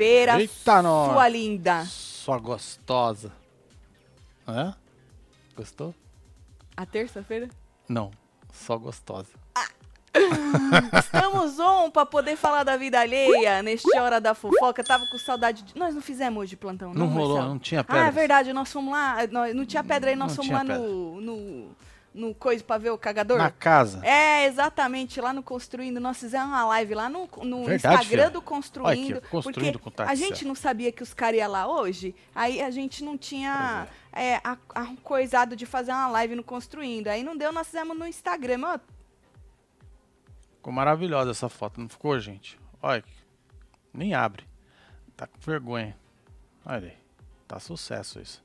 terça-feira, Eita, nós. sua linda. Sua gostosa. Hã? Gostou? A terça-feira? Não, só gostosa. Estamos on pra poder falar da vida alheia neste Hora da Fofoca. Tava com saudade de... Nós não fizemos hoje plantão, não, Não rolou, Marcelo? não tinha Ah, pedra. é verdade, nós fomos lá, nós, não tinha pedra aí, nós Não fomos lá pedra. no, no, no coisa pra ver o cagador. Na casa. É, exatamente, lá no Construindo. Nós fizemos uma live lá no, no Verdade, Instagram filha. do Construindo. aqui, Construindo porque a gente não sabia que os caras iam lá hoje, aí a gente não tinha é, a, a coisado de fazer uma live no Construindo. Aí não deu, nós fizemos no Instagram. Mano, Ficou maravilhosa essa foto, não ficou, gente? Olha, nem abre. Tá com vergonha. Olha aí. Tá sucesso isso.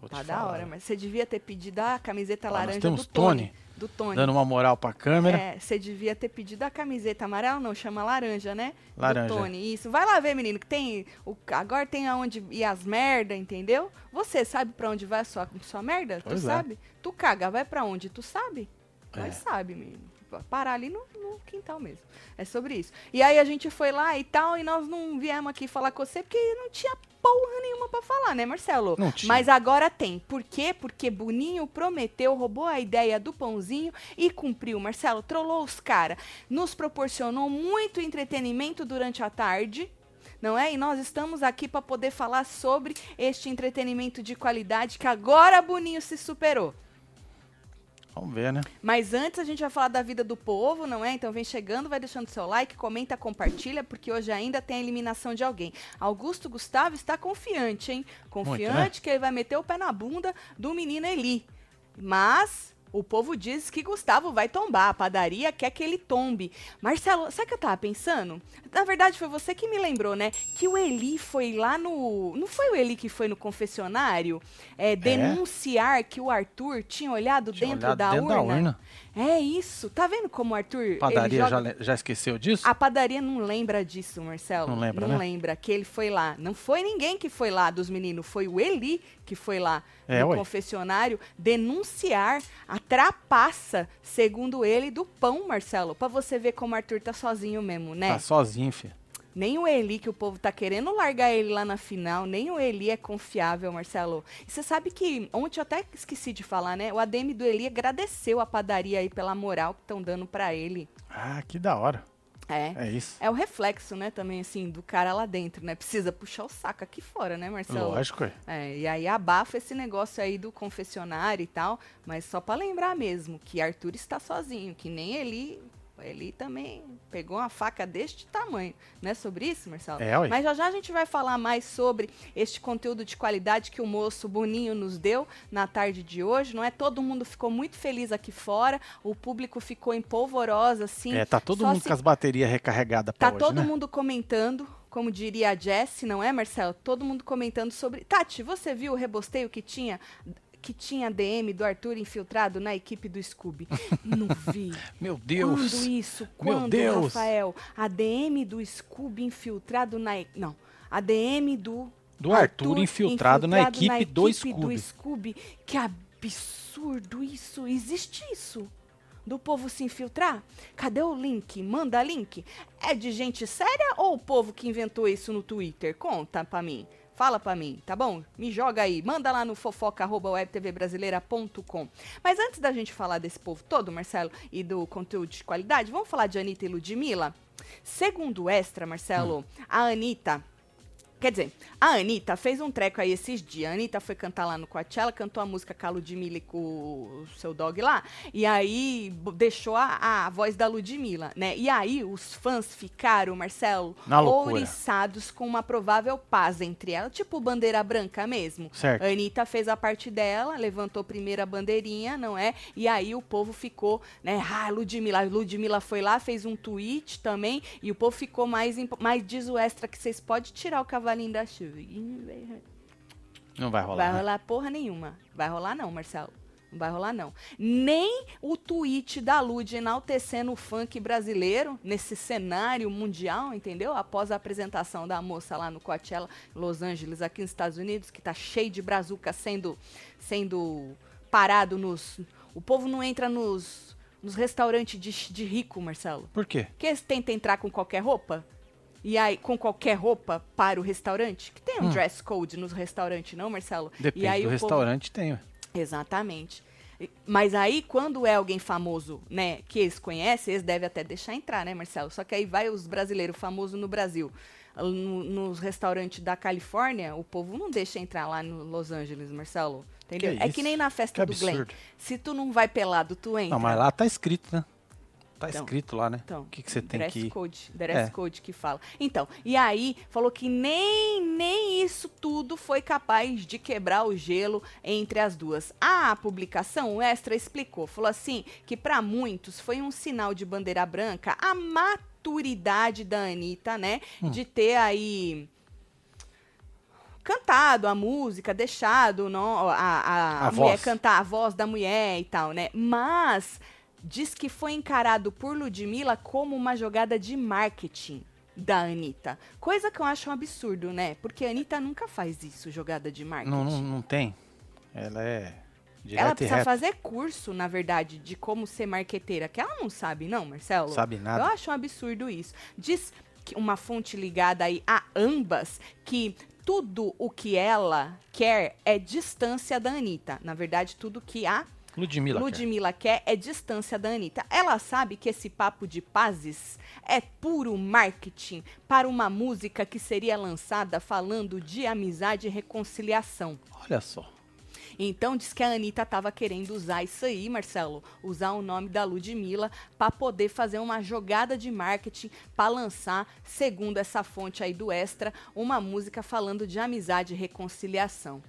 Vou tá da falar. hora, mas você devia ter pedido a camiseta nós laranja temos do Tony. Tony Do Tony. Dando uma moral pra câmera. É, você devia ter pedido a camiseta amarela, não, chama laranja, né? Laranja. Do Tony, isso. Vai lá ver, menino, que tem. O, agora tem aonde ir as merda, entendeu? Você sabe pra onde vai a sua, sua merda? Pois tu é. sabe? Tu caga, vai pra onde? Tu sabe? É. Nós sabe, menino. Parar ali no, no quintal mesmo. É sobre isso. E aí a gente foi lá e tal, e nós não viemos aqui falar com você porque não tinha porra nenhuma pra falar, né, Marcelo? Não tinha. Mas agora tem. Por quê? Porque Boninho prometeu, roubou a ideia do pãozinho e cumpriu. Marcelo trollou os caras. Nos proporcionou muito entretenimento durante a tarde. Não é? E nós estamos aqui para poder falar sobre este entretenimento de qualidade que agora Boninho se superou. Vamos ver, né? Mas antes a gente vai falar da vida do povo, não é? Então vem chegando, vai deixando seu like, comenta, compartilha, porque hoje ainda tem a eliminação de alguém. Augusto Gustavo está confiante, hein? Confiante Muito, né? que ele vai meter o pé na bunda do menino Eli. Mas o povo diz que Gustavo vai tombar. A padaria quer que ele tombe. Marcelo, sabe o que eu tava pensando? Na verdade, foi você que me lembrou, né? Que o Eli foi lá no. Não foi o Eli que foi no confessionário é, denunciar que o Arthur tinha olhado Tinha dentro, olhado da, dentro urna? da urna. É isso. Tá vendo como o Arthur. Padaria joga- já, já esqueceu disso? a padaria não lembra disso, Marcelo. Não lembra, Não né? lembra que ele foi lá. Não foi ninguém que foi lá dos meninos, foi o Eli que foi lá É, no ué. confessionário denunciar a trapaça, segundo ele, do pão, Marcelo. Pra você ver como o Arthur tá sozinho mesmo, né? Tá sozinho, filho. Nem o Eli, que o povo tá querendo largar ele lá na final, nem o Eli é confiável, Marcelo. E você sabe que ontem eu até esqueci de falar, né? O ADM do Eli agradeceu a padaria aí pela moral que estão dando pra ele. Ah, que da hora. É. É isso. É o reflexo, né, também, assim, do cara lá dentro, né? Precisa puxar o saco aqui fora, né, Marcelo? Lógico, é. É, e aí abafa esse negócio aí do confessionário e tal, mas só pra lembrar mesmo que Arthur está sozinho, que nem ele, ele também pegou uma faca deste tamanho, não é sobre isso, Marcelo? É. Mas já já a gente vai falar mais sobre este conteúdo de qualidade que o moço Boninho nos deu na tarde de hoje, não é? Todo mundo ficou muito feliz aqui fora, o público ficou em polvorosa, assim. É, tá todo só mundo se com as baterias recarregadas pra Tá hoje, todo né? mundo comentando, como diria a Jess, não é, Marcelo? Todo mundo comentando sobre. Tati, você viu o rebosteio que tinha que tinha DM do Arthur infiltrado na equipe do Scooby? Não vi. Meu Deus. Quando isso? Meu Quando, Deus. Rafael? A DM do Scooby infiltrado na. Não. A DM do. Do Arthur infiltrado na equipe do Scooby. Scooby. Que absurdo isso! Existe isso? Do povo se infiltrar? Cadê o link? Manda link. É de gente séria ou o povo que inventou isso no Twitter? Conta pra mim. Fala pra mim, tá bom? Me joga aí, manda lá no fofoca.webtvbrasileira.com. Mas antes da gente falar desse povo todo, Marcelo, e do conteúdo de qualidade, vamos falar de Anitta e Ludmilla? Segundo o Extra, Marcelo, a Anitta Quer dizer, a Anitta fez um treco aí esses dias. A Anitta foi cantar lá no Coachella, cantou a música com a Ludmilla e com o seu dog lá. E aí deixou a, a voz da Ludmilla, né? E aí os fãs ficaram, Marcelo, ouriçados com uma provável paz entre elas. Tipo bandeira branca mesmo. Certo. A Anitta fez a parte dela, levantou a bandeirinha, não é? E aí o povo ficou, né? Ah, Ludmilla. A Ludmilla foi lá, fez um tweet também. E o povo ficou mais. Mas diz o extra que vocês podem tirar o cavalinho da chuva. Vai- Não vai rolar. Vai né? rolar porra nenhuma. Vai rolar não, Marcelo. Não vai rolar não. Nem o tweet da Lud enaltecendo o funk brasileiro nesse cenário mundial, entendeu? Após a apresentação da moça lá no Coachella, Los Angeles, aqui nos Estados Unidos, que tá cheio de brazuca sendo sendo parado nos o povo não entra nos nos restaurantes de, de rico, Marcelo. Por quê? Porque eles tentam entrar com qualquer roupa? E aí, com qualquer roupa para o restaurante? Que tem um Hum. dress code nos restaurantes, não, Marcelo? Depende e aí do povo- restaurante, tem. Exatamente. Mas aí, quando é alguém famoso, né, que eles conhecem, eles devem até deixar entrar, né, Marcelo? Só que aí vai os brasileiros famosos no Brasil. No- nos restaurantes da Califórnia, o povo não deixa entrar lá no Los Angeles, Marcelo. Entendeu? Que é isso? que nem na festa Que do Glenn. absurdo. Se tu não vai pelado, tu entra. Não, mas lá tá escrito, né? Tá Então, escrito lá, né? Então, o que, que você tem dress que code, dress É. code que fala. Então, e aí falou que nem nem isso tudo foi capaz de quebrar o gelo entre as duas. A publicação, o Extra explicou, falou assim que para muitos foi um sinal de bandeira branca a maturidade da Anitta, né, Hum. de ter aí cantado a música, deixado não, a, a, A a mulher voz. cantar a voz da mulher e tal, né? Mas diz que foi encarado por Ludmilla como uma jogada de marketing da Anitta. Coisa que eu acho um absurdo, né? Porque a Anitta nunca faz isso, jogada de marketing. Não, não, não tem. Ela é ela precisa fazer curso, na verdade, de como ser marqueteira, que ela não sabe, não, Marcelo? Sabe Eu nada. acho um absurdo isso. Diz que uma fonte ligada aí a ambas que tudo o que ela quer é distância da Anitta. Na verdade, tudo que a Ludmilla. quer. Ludmilla quer é distância da Anitta. Ela sabe que esse papo de pazes é puro marketing para uma música que seria lançada falando de amizade e reconciliação. Olha só. Então diz que a Anitta tava querendo usar isso aí, Marcelo, usar o nome da Ludmilla para poder fazer uma jogada de marketing para lançar, segundo essa fonte aí do Extra, uma música falando de amizade e reconciliação.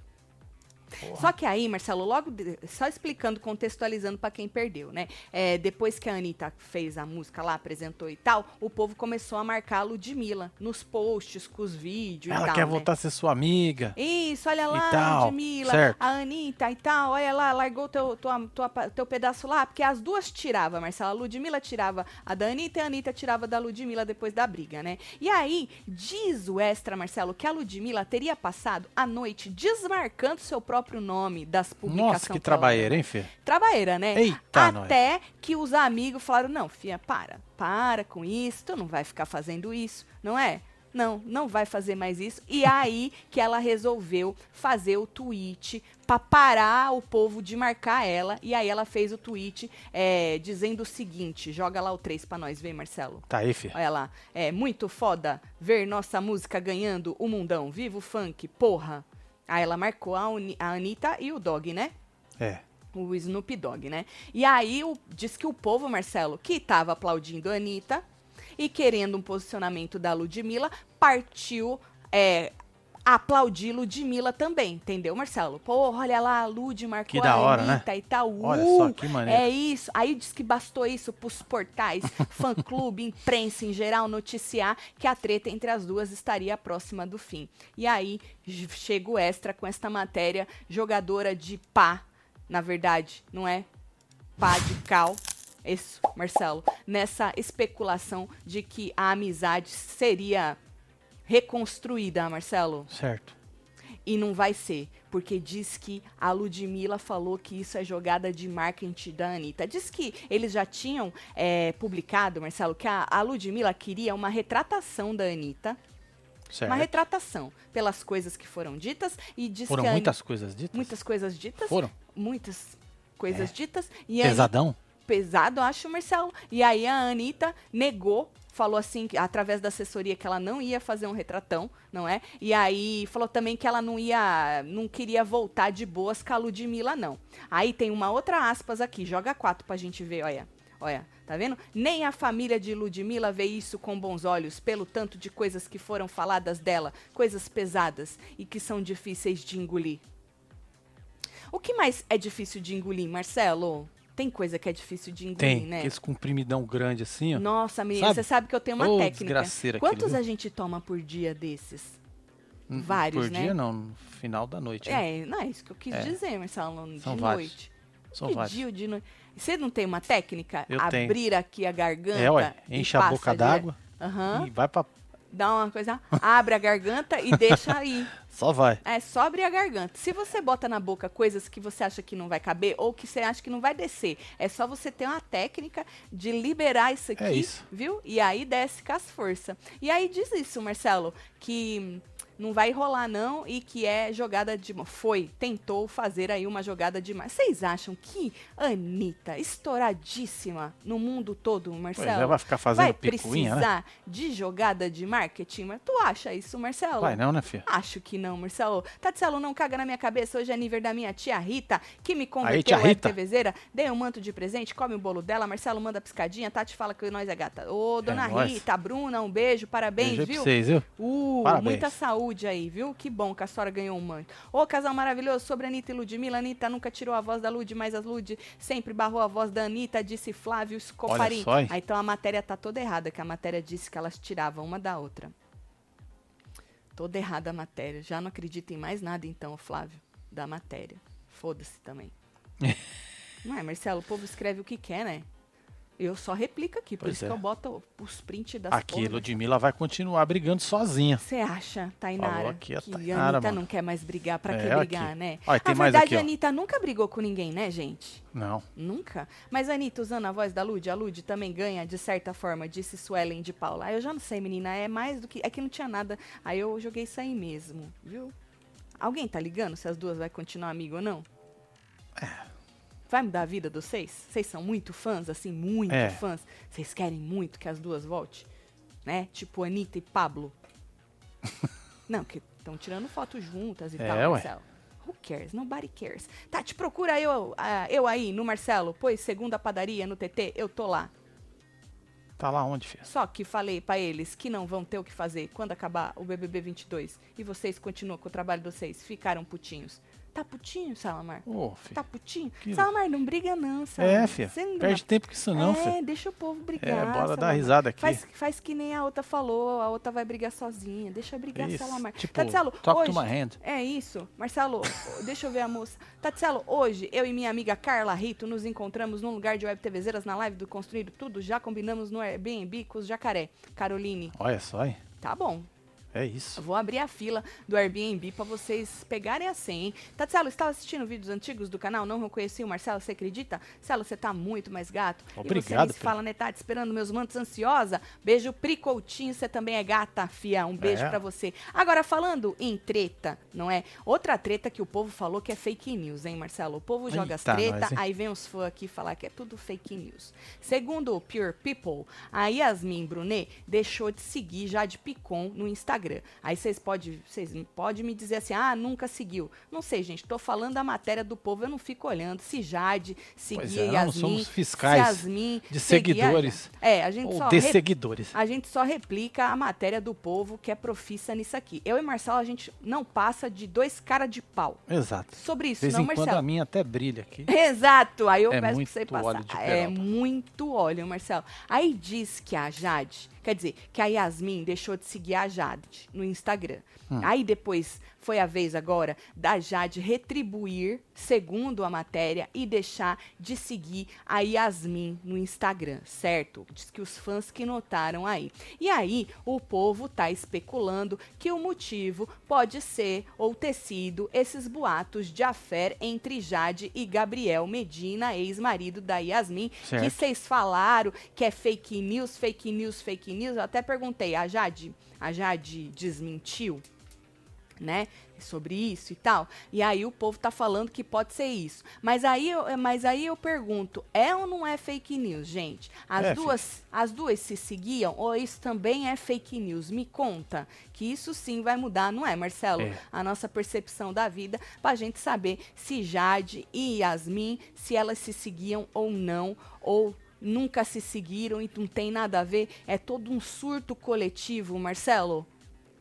Só que aí, Marcelo, logo de- só explicando, contextualizando para quem perdeu, né? É, depois que a Anitta fez a música lá, apresentou e tal, o povo começou a marcar a Ludmilla nos posts, com os vídeos e Ela tal. quer né? voltar a ser sua amiga. Isso, olha lá, tal, Ludmilla, certo. a Anitta e tal, olha lá, largou teu, tua, tua, teu pedaço lá, porque as duas tiravam, Marcela. A Ludmilla tirava a da Anitta e a Anitta tirava da Ludmilla depois da briga, né? E aí, diz o extra, Marcelo, que a Ludmilla teria passado a noite desmarcando seu próprio nome das publicações. Nossa, que ela- trabalheira, hein, Fê? Trabalheira, né? Eita, nós. Até que os amigos falaram: não, filha, para, para com isso, tu não vai ficar fazendo isso, não é? Não, não vai fazer mais isso. E aí que ela resolveu fazer o tweet pra parar o povo de marcar ela. E aí ela fez o tweet é, dizendo o seguinte: joga lá o 3 pra nós ver, Marcelo. Tá aí, Fê. Olha lá, é muito foda ver nossa música ganhando o mundão. Viva o funk, porra. Aí ela marcou a, Uni- a Anitta e o Dog, né? É. o Snoop Dogg, né? E aí o, diz que o povo, Marcelo, que tava aplaudindo a Anitta e querendo um posicionamento da Ludmilla, partiu é, aplaudir Ludmilla também, entendeu, Marcelo? Pô, olha lá, a Lud marcou Que da a hora, né? Anitta e tal. Olha uh, só que maneiro. É isso. Aí diz que bastou isso pros portais, fã-clube, imprensa em geral, noticiar que a treta entre as duas estaria próxima do fim. E aí chega o extra com esta matéria, jogadora de pá, na verdade, não é pá de cal. Isso, Marcelo, nessa especulação de que a amizade seria reconstruída, Marcelo. Certo. E não vai ser, porque diz que a Ludmilla falou que isso é jogada de marketing da Anitta. Diz que eles já tinham é, publicado, Marcelo, que a, a Ludmilla queria uma retratação da Anitta. Certo. Uma retratação pelas coisas que foram ditas. E diz Foram que Ani- muitas coisas ditas? muitas coisas ditas. Foram? Muitas coisas É. ditas. E Pesadão? pesado, eu acho, Marcelo. E aí a Anitta negou, falou assim, através da assessoria, que ela não ia fazer um retratão, não é? E aí falou também que ela não ia, não queria voltar de boas com a Ludmilla, não. Aí tem uma outra aspas aqui, joga quatro pra gente ver, olha. Olha, tá vendo? Nem a família de Ludmilla vê isso com bons olhos, pelo tanto de coisas que foram faladas dela, coisas pesadas e que são difíceis de engolir. O que mais é difícil de engolir, Marcelo? Tem coisa que é difícil de engolir, Tem. né? Aqueles comprimidão grande assim, ó. Nossa, menina, Sabe? você sabe que eu tenho uma Ô, técnica. aquele, Quantos viu? a gente toma por dia desses? Hum, vários, Por né? dia não, no final da noite. né? É, não é isso que eu quis É. dizer, Marcelo, de São vários. noite. São que vários. de noite. Você não tem uma técnica? Eu tenho. Abrir aqui a garganta. É, ué, e enche a boca d'água Aham. e vai pra. Dá uma coisa, abre a garganta e deixa aí. Só vai. É só abrir a garganta. Se você bota na boca coisas que você acha que não vai caber ou que você acha que não vai descer, é só você ter uma técnica de liberar isso aqui, É isso. viu? E aí desce com as forças. E aí diz isso, Marcelo, que não vai rolar não e que é jogada de foi, tentou fazer aí uma jogada de Vocês acham que Anitta, estouradíssima no mundo todo, Pois Marcelo, é, vai ficar fazendo vai né? precisar de jogada de marketing? Mas tu acha isso, Marcelo? Vai não, né, filho? Acho que não, Marcelo. Tatielo, não caga na minha cabeça. Hoje é nível da minha tia Rita, que me Aí, converteu tia web Rita. Dei um manto de presente, come o bolo dela. Marcelo manda piscadinha. Tati fala que nós é gata. Ô, dona nóis. Rita, Bruna, um beijo, parabéns, Beijo aí pra viu? vocês, viu? Uh, Parabéns. muita saúde aí, viu? Que bom que a senhora ganhou um manto. Ô, casal maravilhoso, sobre Anitta e Ludmilla. Anitta nunca tirou a voz da Lud, mas a Lud sempre barrou a voz da Anitta, disse Flávio Scoparin. só, hein? Ah, então a matéria tá toda errada, que a matéria disse que elas tiravam uma da outra. Toda errada a matéria. Já não acredito em mais nada, então, Flávio, da matéria. Foda-se também. não é, Marcelo? O povo escreve o que quer, né? Eu só replico aqui, por Pois isso é. que eu boto os prints das Aqui, porra. Ludmilla vai continuar brigando sozinha. Você acha, Tainara, Falou aqui a que Tainara, a Anitta mano. não quer mais brigar? Pra É, que aqui. brigar, né? Olha, tem Na mais verdade, aqui, a. Anitta nunca brigou com ninguém, né, gente? Não. Nunca. Mas a Anitta usando a voz da Lud, a Lud também ganha, de certa forma, disse Suelen de Paula. Ah, eu já não sei, menina, é mais do que... É que não tinha nada, aí eu joguei isso aí mesmo, viu? Alguém tá ligando se as duas vai continuar amigo ou não? Vai mudar a vida de vocês? Vocês são muito fãs, assim, muito É. fãs? Vocês querem muito que as duas voltem? Né? Tipo Anitta e Pablo. não, que estão tirando foto juntas e É, tal, ué. Marcelo. Who cares? Nobody cares. Tá, te procura eu, ah, eu aí no Marcelo, pois segunda padaria no TT, eu tô lá. Tá lá onde, filho? Só que falei pra eles que não vão ter o que fazer quando acabar o BBB 22 e vocês continuam com o trabalho de vocês, ficaram putinhos. Tá putinho, Salamar? Filho. Tá putinho? Que- Salamar, não briga não, Salamar. É, filho. Você não Perde tempo com isso não, é, filho. deixa o povo brigar. É, bora dar Salamar. risada aqui. Faz, faz que nem a outra falou, a outra vai brigar sozinha. Deixa brigar, Isso, Salamar. tipo, Tatselo, talk hoje. É isso. Marcelo, deixa eu ver a moça. Tatselo, hoje, eu e minha amiga Carla Rito nos encontramos num lugar de web TVzeiras na live do Construído Tudo. Já combinamos no Airbnb com os jacaré. Caroline, Olha só, hein? tá bom. É isso. vou abrir a fila do Airbnb pra vocês pegarem a senha, hein? Tatselo, estava assistindo vídeos antigos do canal, não reconheci o Marcelo, você acredita? Marcelo, você tá muito mais gato. e você Obrigado, me Pri. fala, né, Tati, esperando meus mantos ansiosa. Beijo, Pricoutinho, você também é gata, fia. Um beijo É. pra você. Agora, falando em treta, não é? Outra treta que o povo falou que é fake news, hein, Marcelo? O povo joga as Eita, treta, nós, aí vem os fãs aqui falar que é tudo fake news. Segundo o Pure People, a Yasmin Brunet deixou de seguir Jade Picon no Instagram. Aí vocês podem vocês podem me dizer assim, ah, nunca seguiu. Não sei, gente, tô falando da matéria do povo, eu não fico olhando se Jade seguia é, nós não Yasmin, somos fiscais Yasmin de seguidores. É, a gente Ou só de re- seguidores. a gente só replica a matéria do povo que é profissa nisso aqui. Eu e Marcelo, a gente não passa de dois cara de pau. Exato. Sobre isso, não, em quando Marcelo? a minha até brilha aqui. Exato. Aí eu É peço pra você passar. é muito óleo, Marcelo. Aí diz que a Jade, quer dizer, que a Yasmin deixou de seguir a Jade no Instagram. Hum. Aí depois foi a vez agora da Jade retribuir, segundo a matéria, e deixar de seguir a Yasmin no Instagram, certo? Diz que os fãs que notaram aí. E aí o povo tá especulando que o motivo pode ser ou ter sido esses boatos de affair entre Jade e Gabriel Medina, ex-marido da Yasmin, que Certo. vocês falaram que é fake news, fake news, fake news. Eu até perguntei, a Jade, a Jade desmentiu? Né? Sobre isso e tal. E aí o povo tá falando que pode ser isso. Mas aí eu, mas aí eu pergunto, é ou não é fake news, gente? As É, duas, as duas se seguiam ou isso também é fake news? Me conta que isso sim vai mudar, não é, Marcelo? É. A nossa percepção da vida pra gente saber se Jade e Yasmin, se elas se seguiam ou não, ou nunca se seguiram e não tem nada a ver, é todo um surto coletivo, Marcelo.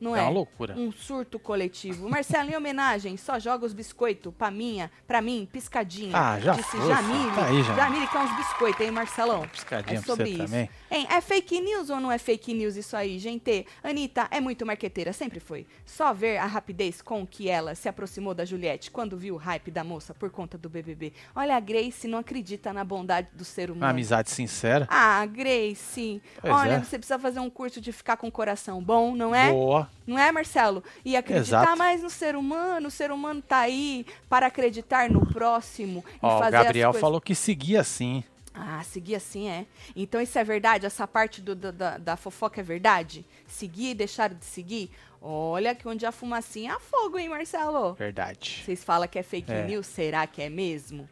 Não É é? uma loucura. Um surto coletivo. Marcelo, em homenagem, só joga os biscoitos pra minha, pra mim, piscadinha. Ah, já Disse foi, Jamile. tá aí, Jamile. Jamile quer uns biscoitos, hein, Marcelão? Piscadinha é pra sobre você isso. também. Hein, é fake news ou não é fake news isso aí, gente? Anitta é muito marqueteira, sempre foi. Só ver a rapidez com que ela se aproximou da Juliette quando viu o hype da moça por conta do BBB. Olha, a Grace não acredita na bondade do ser humano. Uma amizade sincera. Ah, Grace. Pois Olha, é. você precisa fazer um curso de ficar com o coração bom, não é? Boa. Não é, Marcelo? E acreditar Exato. mais no ser humano, o ser humano tá aí para acreditar no próximo e Ó, o fazer as Gabriel coisas. falou que seguia assim. Ah, seguir assim é. Então isso é verdade? Essa parte do- do- da, da fofoca é verdade? Seguir e deixar de seguir? Olha que onde a fumacinha há fogo, hein, Marcelo? Verdade. Vocês falam que é fake É. news? Será que é mesmo?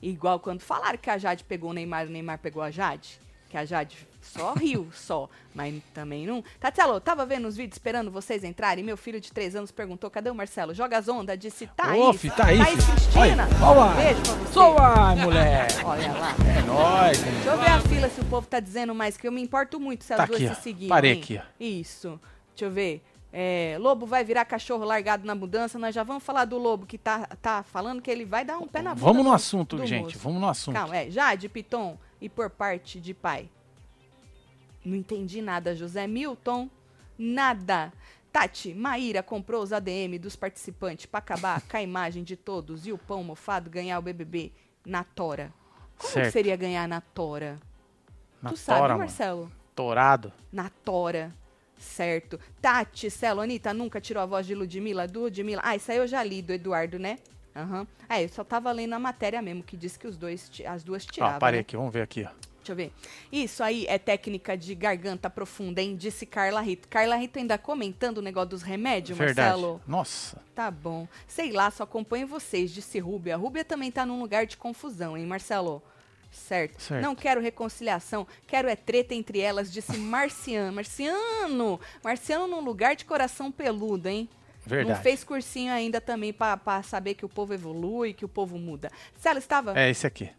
Igual quando falaram que a Jade pegou o Neymar, o Neymar pegou a Jade. Que a Jade só riu, só. Mas também não. Tatielo, tava vendo os vídeos esperando vocês entrarem. Meu filho de 3 anos perguntou: cadê o Marcelo? Joga as ondas. Disse: tá fi, tá aí, Thaís. Cristina. Olha, lá. Beijo pra você. Soa, moleque! Olha lá. É nóis? Deixa eu ver a fila se o povo tá dizendo mais, que eu me importo muito se as Tá duas aqui, se seguirem. Parei aqui, ó. Isso. Deixa eu ver. É, lobo vai virar cachorro largado na mudança. Nós já vamos falar do lobo que tá, tá falando que ele vai dar um pé na bunda. Vamos no assunto, gente. moço. Vamos no assunto. Calma, é. Jade, Piton e por parte de pai. Não entendi nada, José Milton. Nada. Tati, Maíra comprou os ADM dos participantes pra acabar com a imagem de todos e o pão mofado ganhar o BBB na tora. Como que Certo. seria ganhar na tora? Na tu sabe, tora, mano. Marcelo? Torado. Na tora. Certo. Tati, Celo, Anitta nunca tirou a voz de Ludmilla? Do Ludmilla. Ah, isso aí eu já li, do Eduardo, né? Aham. É, eu só tava lendo a matéria mesmo, que diz que os dois, as duas tiravam. Ó, parei né? aqui, vamos ver aqui, ó. Deixa eu ver. Isso aí é técnica de garganta profunda, hein? Disse Carla Rito. Carla Rito ainda comentando o negócio dos remédios, Verdade. Marcelo? Nossa. Tá bom. Sei lá, só acompanho vocês, disse Rúbia. Rúbia também tá num lugar de confusão, hein, Marcelo? Certo. Certo. Não quero reconciliação, quero é treta entre elas, disse Marciano. Marciano! Marciano num lugar de coração peludo, hein? Verdade. Não fez cursinho ainda também pra saber que o povo evolui, que o povo muda. Cela, estava? É esse aqui.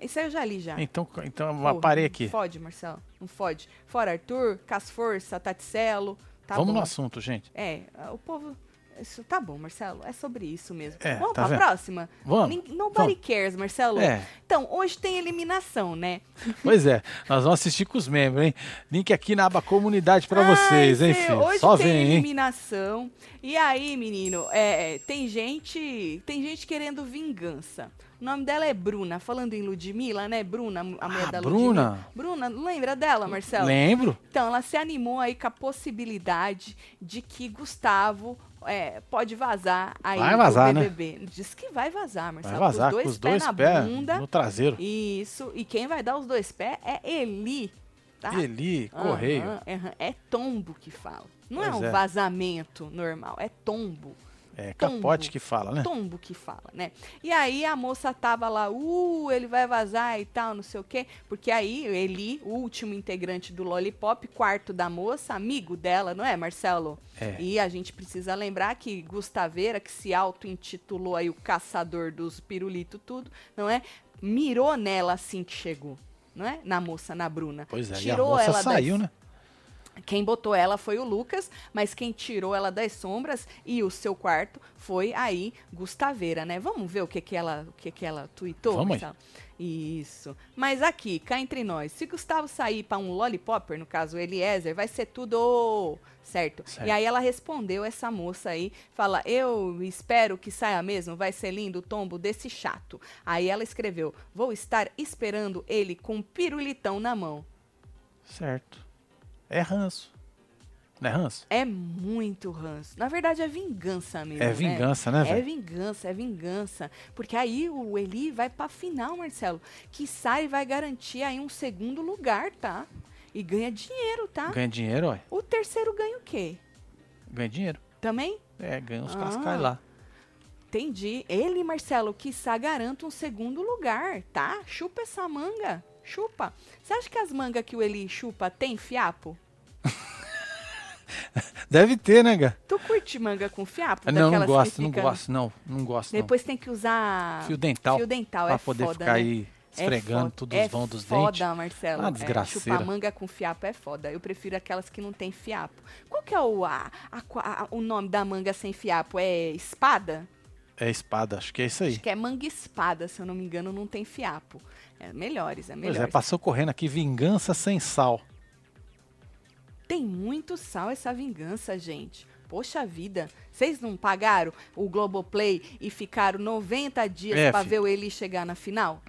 Isso aí eu já li já. Então, então Porra, parei aqui. Não fode, Marcelo. Não fode. Fora Arthur, Casforça, Taticelo. Tá Vamos bom. no assunto, gente. É, o povo. Isso, tá bom, Marcelo. É sobre isso mesmo. É, Vamos tá pra vendo? próxima? Vamos, Nobody cares, Marcelo. É. Então, hoje tem eliminação, né? Pois é, nós vamos assistir com os membros, hein? Link aqui na aba comunidade pra vocês, hein, filho? Hoje Só tem vem, hein? eliminação. E aí, menino, é, tem gente. Tem gente querendo vingança. O nome dela é Bruna. Falando em Ludmilla, né? Bruna, a mulher Ah, da Bruna? Ludmilla. Bruna, lembra dela, Marcelo? Lembro. Então, ela se animou aí com a possibilidade de que Gustavo é, pode vazar aí Vai vazar, do né? BBB. Diz que vai vazar, Vai Marcelo. vazar com com os os dois dois pés pés na bunda. no traseiro. Isso. E quem vai dar os dois pés é Eli. Tá? Eli, correio. aham. É tombo que fala. Não é um é. vazamento normal, é tombo. É Tombo. capote que fala, né? Tombo que fala, né? E aí a moça tava lá, uh, ele vai vazar e tal, não sei o quê. Porque aí Eli, o último integrante do Lollipop, quarto da moça, amigo dela, não é, Marcelo? É. E a gente precisa lembrar que Gustaveira, que se auto-intitulou aí o caçador dos pirulito tudo, não é? Mirou nela assim que chegou, não é? Na moça, na Bruna. Pois é, e a Tirou moça ela das- saiu, né? Quem botou ela foi o Lucas, mas quem tirou ela das sombras e o seu quarto foi aí Gustaveira, né? Vamos ver o que que ela, o que que ela tweetou, Vamos. Marcelo? Isso. Mas aqui, cá entre nós, se Gustavo sair pra um lollipopper, no caso Eliezer, vai ser tudo certo. Certo. E aí ela respondeu essa moça aí, fala: "Eu espero que saia mesmo, vai ser lindo o tombo desse chato". Aí ela escreveu: "Vou estar esperando ele com um pirulitão na mão". Certo. É ranço. Não é ranço? É muito ranço. Na verdade, é vingança mesmo. É né? vingança, né, É velho? vingança, é vingança. Porque aí o Eli vai pra final, Marcelo. Que sai e vai garantir aí um segundo lugar, tá? E ganha dinheiro, tá? Ganha dinheiro, ó. O terceiro ganha o quê? Ganha dinheiro. Também? É, ganha os Ah. cascais lá. Entendi. Ele, Marcelo, quiçá garanta um segundo lugar, tá? Chupa essa manga. Chupa. Você acha que as mangas que o Eli chupa tem fiapo? Deve ter, né, Gá? Tu curte manga com fiapo? Não, não gosto, não gosto, não. Não gosto, Depois tem que usar não. Fio dental. fio dental, pra é poder foda, ficar né? aí É esfregando foda. todos é os vão dos foda, dentes. Marcelo. Ah, É, desgraceira. chupar manga com fiapo é foda. Eu prefiro aquelas que não tem fiapo. Qual que é o, a, a- a- o nome da manga sem fiapo? É espada? É espada, acho que é isso aí. Acho que é manga espada, se eu não me engano, não tem fiapo. É melhores, é Pois melhores. é, passou correndo aqui, vingança sem sal. Tem muito sal essa vingança, gente. Poxa vida, vocês não pagaram o Globoplay e ficaram 90 dias É, pra fi. ver o Eli chegar na final?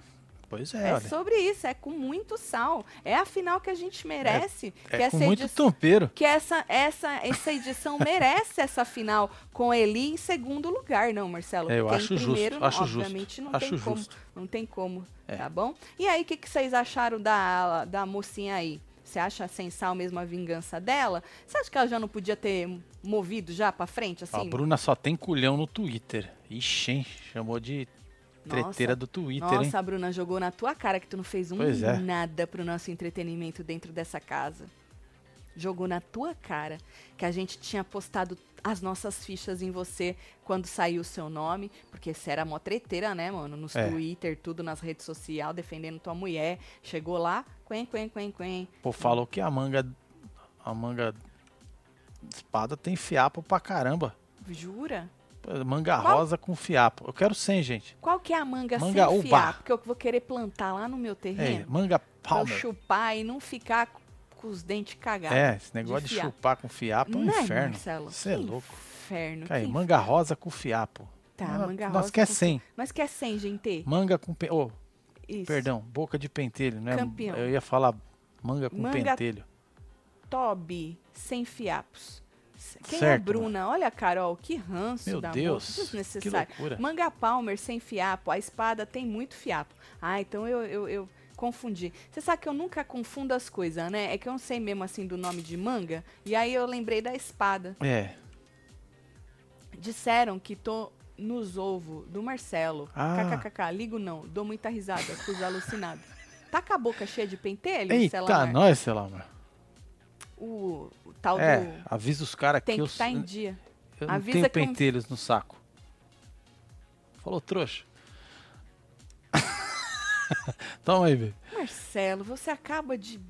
Pois é, É olha. sobre isso, é com muito sal. É a final que a gente merece. que É essa com muito edição- tompeiro. que essa, essa, essa edição merece essa final com Eli em segundo lugar, não, Marcelo? É, eu Porque acho em justo, primeiro, acho justo, obviamente, não acho tem como. justo. Não tem como, É. tá bom? E aí, o que, que vocês acharam da, da mocinha aí? Você acha sem sal mesmo a vingança dela? Você acha que ela já não podia ter movido já pra frente, A assim? Bruna só tem culhão no Twitter. Ixi, hein? Chamou de treteira do Twitter, Nossa, hein? a Bruna jogou na tua cara que tu não fez um é. nada pro nosso entretenimento dentro dessa casa. Jogou na tua cara que a gente tinha postado as nossas fichas em você quando saiu o seu nome, porque você era mó treteira, né, mano? Nos É. Twitter, tudo nas redes sociais, defendendo tua mulher. Chegou lá, quen, quen, quen, quen. Pô, falou que a manga. A manga. Espada tem fiapo pra caramba. Jura? Manga Qual? rosa com fiapo. Eu quero 100, gente. Qual que é a manga, Manga sem uba. fiar? Porque eu vou querer plantar lá no meu É, terreno manga pra eu palmer. chupar e não ficar com os dentes cagados. É, esse negócio de, fiapo. chupar com fiapo é um Né, inferno. Marcelo? Você é Que louco. Inferno. Aí, que manga rosa com fiapo. Tá, Nós- manga Nós rosa quer com- 100. Nós quer 100, gente. Manga com. Pe... Oh, Isso. perdão, boca de pentelho, né? Campeão. Eu ia falar manga com Manga- pentelho. Toby, sem fiapos. Quem é Certo, Bruna? Olha, Carol, que ranço Meu da Deus, moça. que Desnecessário. loucura. Manga Palmer sem fiapo. A espada tem muito fiapo. Ah, então eu, eu, eu confundi. Você sabe que eu nunca confundo as coisas, né? É que eu não sei mesmo assim do nome de manga. E aí eu lembrei da espada. É. Disseram que tô nos ovos do Marcelo. Ah. KKKK, ligo não. Dou muita risada com os alucinados. Tá com a boca cheia de pentelho, Eita, Celamar? nós, sei lá, mano. O, o tal É, do... avisa os caras que Tem eu, que estar em dia. eu não avisa tenho que eu- pentelhos no saco. Falou, trouxa. Toma aí, velho. Marcelo, você acaba de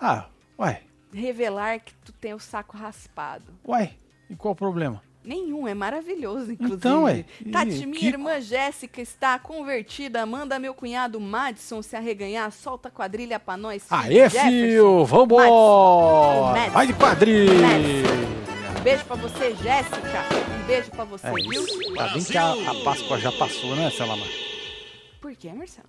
Ah, uai, revelar que tu tem o saco raspado. uai. E qual o problema? Nenhum, é maravilhoso, inclusive. Então, e Tati, minha que- irmã Jéssica está convertida. Manda meu cunhado Madison se arreganhar. Solta a quadrilha pra nós. filho Aê, Jefferson. fio! Vambora! Madison. Vai de quadrilha! Um beijo pra você, Jéssica. Um beijo pra você, É viu? Ainda bem que a, a Páscoa já passou, né, Selamar? Por que, Marcelo?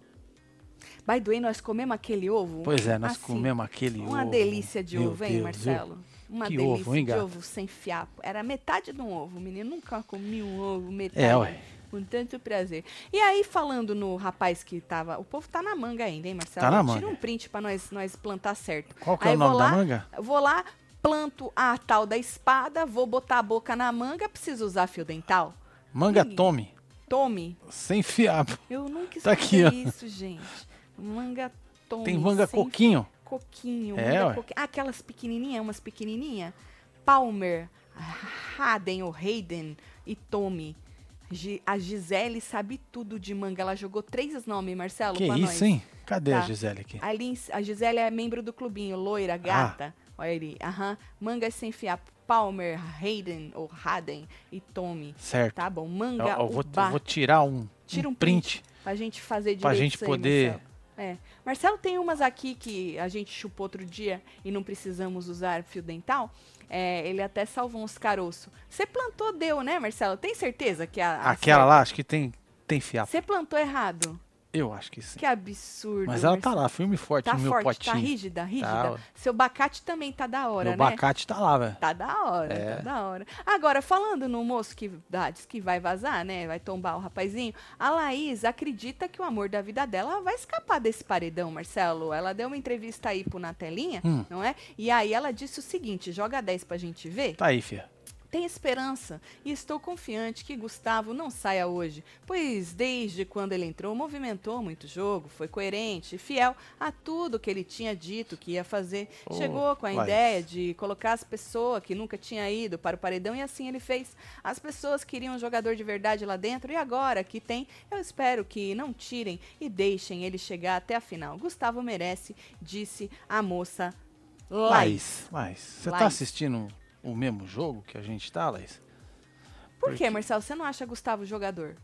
By the way, nós comemos aquele ovo? Pois é, nós assim, comemos aquele Uma ovo. delícia de Meu ovo, hein, Deus, Marcelo? Uma Que delícia ovo, hein, de gato? ovo sem fiapo. Era metade de um ovo, menino. Nunca comi um ovo metade. É, ué. Com tanto prazer. E aí, falando no rapaz que tava. O povo tá na manga ainda, hein, Marcelo? Tá na Tira manga. um print pra nós, nós plantar certo. Qual que é Aí o vou nome da lá, manga? eu Vou lá, planto a tal da espada, vou botar a boca na manga, preciso usar fio dental? Manga Ninguém. Tome, Tome. sem fiapo. Eu nunca Tá aqui, escutei ó. isso, gente. Manga tome. Tem manga coquinho. Coquinho, É, coquinho. Ah, aquelas pequenininhas, umas pequenininhas. Palmer, Haden ou Hayden e Tommy. A Gisele sabe tudo de manga. Ela jogou três nomes, Marcelo, Que pra isso, nós. hein? Cadê a Tá. Gisele aqui? Ali, a Gisele é membro do clubinho, loira, gata. Olha ali. Aham. Manga sem fiapo. Palmer, Hayden ou Haden e Tommy. Certo. Tá bom. Manga eu vou, eu vou tirar um, Tira um um print. Pra gente fazer direito Pra gente aí, poder- Marcelo. É. Marcelo tem umas aqui que a gente chupou outro dia e não precisamos usar fio dental. É, ele até salvou uns caroços. Você plantou, deu, né, Marcelo? Tem certeza que a. a Aquela certa- lá, acho que tem, tem fiapo. Você plantou errado. Eu acho que sim. Que absurdo. Mas ela tá lá, firme e forte Tá no meu forte, potinho. tá rígida, rígida. Tá. Seu bacate também tá da hora, meu né? abacate tá lá, velho. Tá da hora, É. tá da hora. Agora, falando no moço que dá, diz que vai vazar, né? Vai tombar o rapazinho. A Laís acredita que o amor da vida dela vai escapar desse paredão, Marcelo. Ela deu uma entrevista aí pro na telinha, Hum. não é? E aí ela disse o seguinte: joga 10 pra gente ver. Tá aí, fia. Tem esperança e estou confiante que Gustavo não saia hoje, pois desde quando ele entrou movimentou muito jogo, foi coerente e fiel a tudo que ele tinha dito que ia fazer. Ô, Chegou com a Laís. ideia de colocar as pessoas que nunca tinha ido para o paredão e assim ele fez. As pessoas queriam um jogador de verdade lá dentro e agora que tem, eu espero que não tirem e deixem ele chegar até a final. Gustavo merece, disse a moça. Laís, Laís, você tá Laís. assistindo o mesmo jogo que a gente tá, Laís? Por que, Marcelo? Você não acha Gustavo jogador?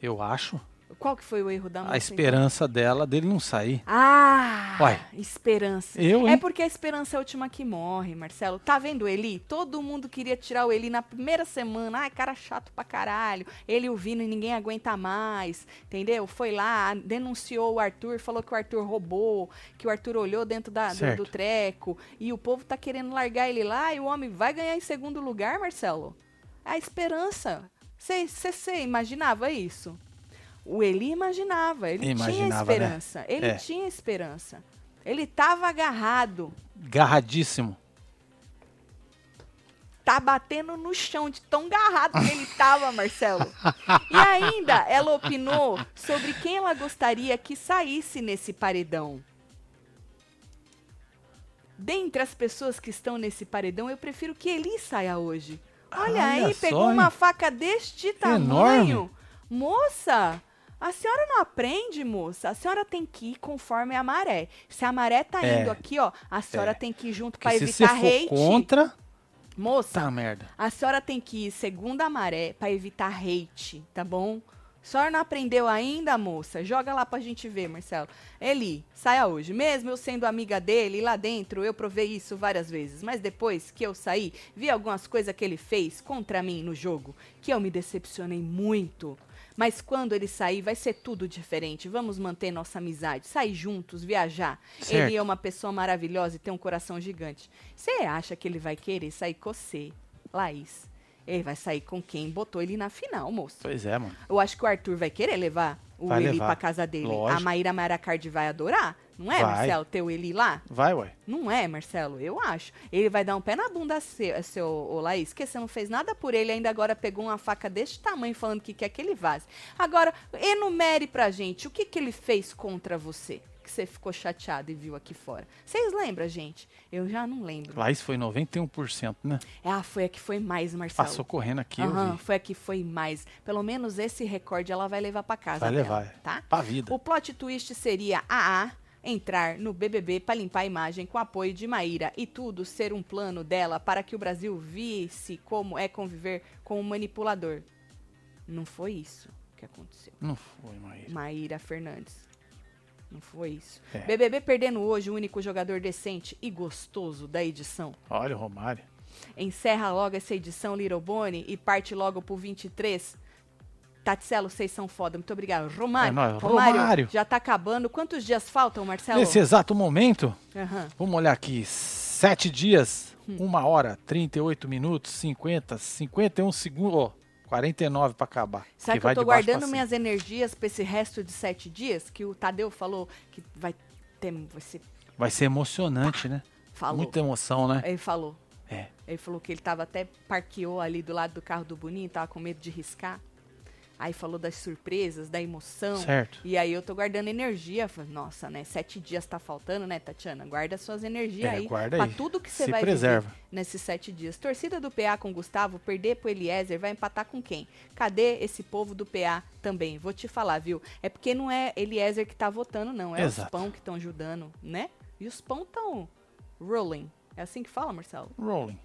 Eu acho. Qual que foi o erro da moça? A esperança dela dele não sair. Ah! Uai. Esperança. Eu, É hein? porque a esperança é a última que morre, Marcelo. Tá vendo o Eli? Todo mundo queria tirar o Eli na primeira semana. Ai, cara chato pra caralho. Ele ouvindo e ninguém aguenta mais. Entendeu? Foi lá, denunciou o Arthur, falou que o Arthur roubou, que o Arthur olhou dentro da, do, do treco. E o povo tá querendo largar ele lá e o homem vai ganhar em segundo lugar, Marcelo. A esperança. Você imaginava isso? O Eli imaginava, ele tinha Imaginava, né? esperança. Ele É. tinha esperança. Ele tava agarrado, Garradíssimo. tá batendo no chão de tão agarrado que ele tava, Marcelo. E ainda ela opinou sobre quem ela gostaria que saísse nesse paredão. Dentre as pessoas que estão nesse paredão, eu prefiro que Eli saia hoje. Olha, Olha aí, só, pegou uma hein? faca deste tamanho. Moça, a senhora não aprende, moça. A senhora tem que ir conforme a maré. Se a maré tá É. indo aqui, ó, a senhora É. tem que ir junto para se você evitar for hate. contra, Moça, tá merda. a senhora tem que ir segundo a maré para evitar hate, tá bom? A senhora não aprendeu ainda, moça? Joga lá pra gente ver, Marcelo. Eli, saia hoje. Mesmo eu sendo amiga dele, lá dentro eu provei isso várias vezes. Mas depois que eu saí, vi algumas coisas que ele fez contra mim no jogo, que eu me decepcionei muito. Mas quando ele sair, vai ser tudo diferente. Vamos manter nossa amizade, sair juntos, viajar. Certo. Ele é uma pessoa maravilhosa e tem um coração gigante. Você acha que ele vai querer sair com você, Laís? Ele vai sair com quem botou ele na final, moço. Pois é, mano. Eu acho que o Arthur vai querer levar o Vai Eli levar. pra casa dele. Lógico. A Maíra Maracardi vai adorar? Não é, Vai. Marcelo, ter o Eli lá? Vai, ué. Não é, Marcelo, eu acho. Ele vai dar um pé na bunda seu, seu ô, Laís, que você não fez nada por ele, ainda agora pegou uma faca deste tamanho falando que quer que ele vaze. Agora, enumere pra gente o que, que ele fez contra você, que você ficou chateado e viu aqui fora. Vocês lembram, gente? Eu já não lembro. Laís foi 91%, né? Ah, foi a que foi mais, Marcelo. Passou correndo aqui, vi. foi a que foi mais. Pelo menos esse recorde ela vai levar pra casa. Vai dela, levar. tá? Pra vida. O plot twist seria a A entrar no BBB para limpar a imagem com apoio de Maíra e tudo ser um plano dela para que o Brasil visse como é conviver com o manipulador. Não foi isso que aconteceu. Não foi, Maíra. Maíra Fernandes. Não foi isso. É. BBB perdendo hoje o único jogador decente e gostoso da edição. Olha o Romário. Encerra logo essa edição Little Bonnie e parte logo pro 23. Tatselo, vocês são foda. Muito obrigado. Romário, É nóis. Romário, Romário. já tá acabando. Quantos dias faltam, Marcelo? Nesse exato momento, Aham. vamos olhar aqui. Sete dias, Hum. uma hora, 38 minutos, 50, 51 segundos, ó, 49 pra acabar. Sabe Porque que eu tô guardando minhas energias pra esse resto de sete dias? Que o Tadeu falou que vai ter. Vai ser. Vai ser emocionante, né? Falou. Muita emoção, né? Ele falou. É. Ele falou que ele tava até parqueou ali do lado do carro do Boninho, tava com medo de riscar. Aí falou das surpresas, da emoção. Certo. E aí eu tô guardando energia. Nossa, né? Sete dias tá faltando, né, Tatiana? Guarda suas energias É, aí. guarda pra aí. tudo que você Se vai preserva. nesses sete dias. Torcida do PA com Gustavo, perder pro Eliezer, vai empatar com quem? Cadê esse povo do PA também? Vou te falar, viu? É porque não é Eliezer que tá votando, não. É os Exato. pão que estão ajudando, né? E os pão estão rolling. É assim que fala, Marcelo? Rolling.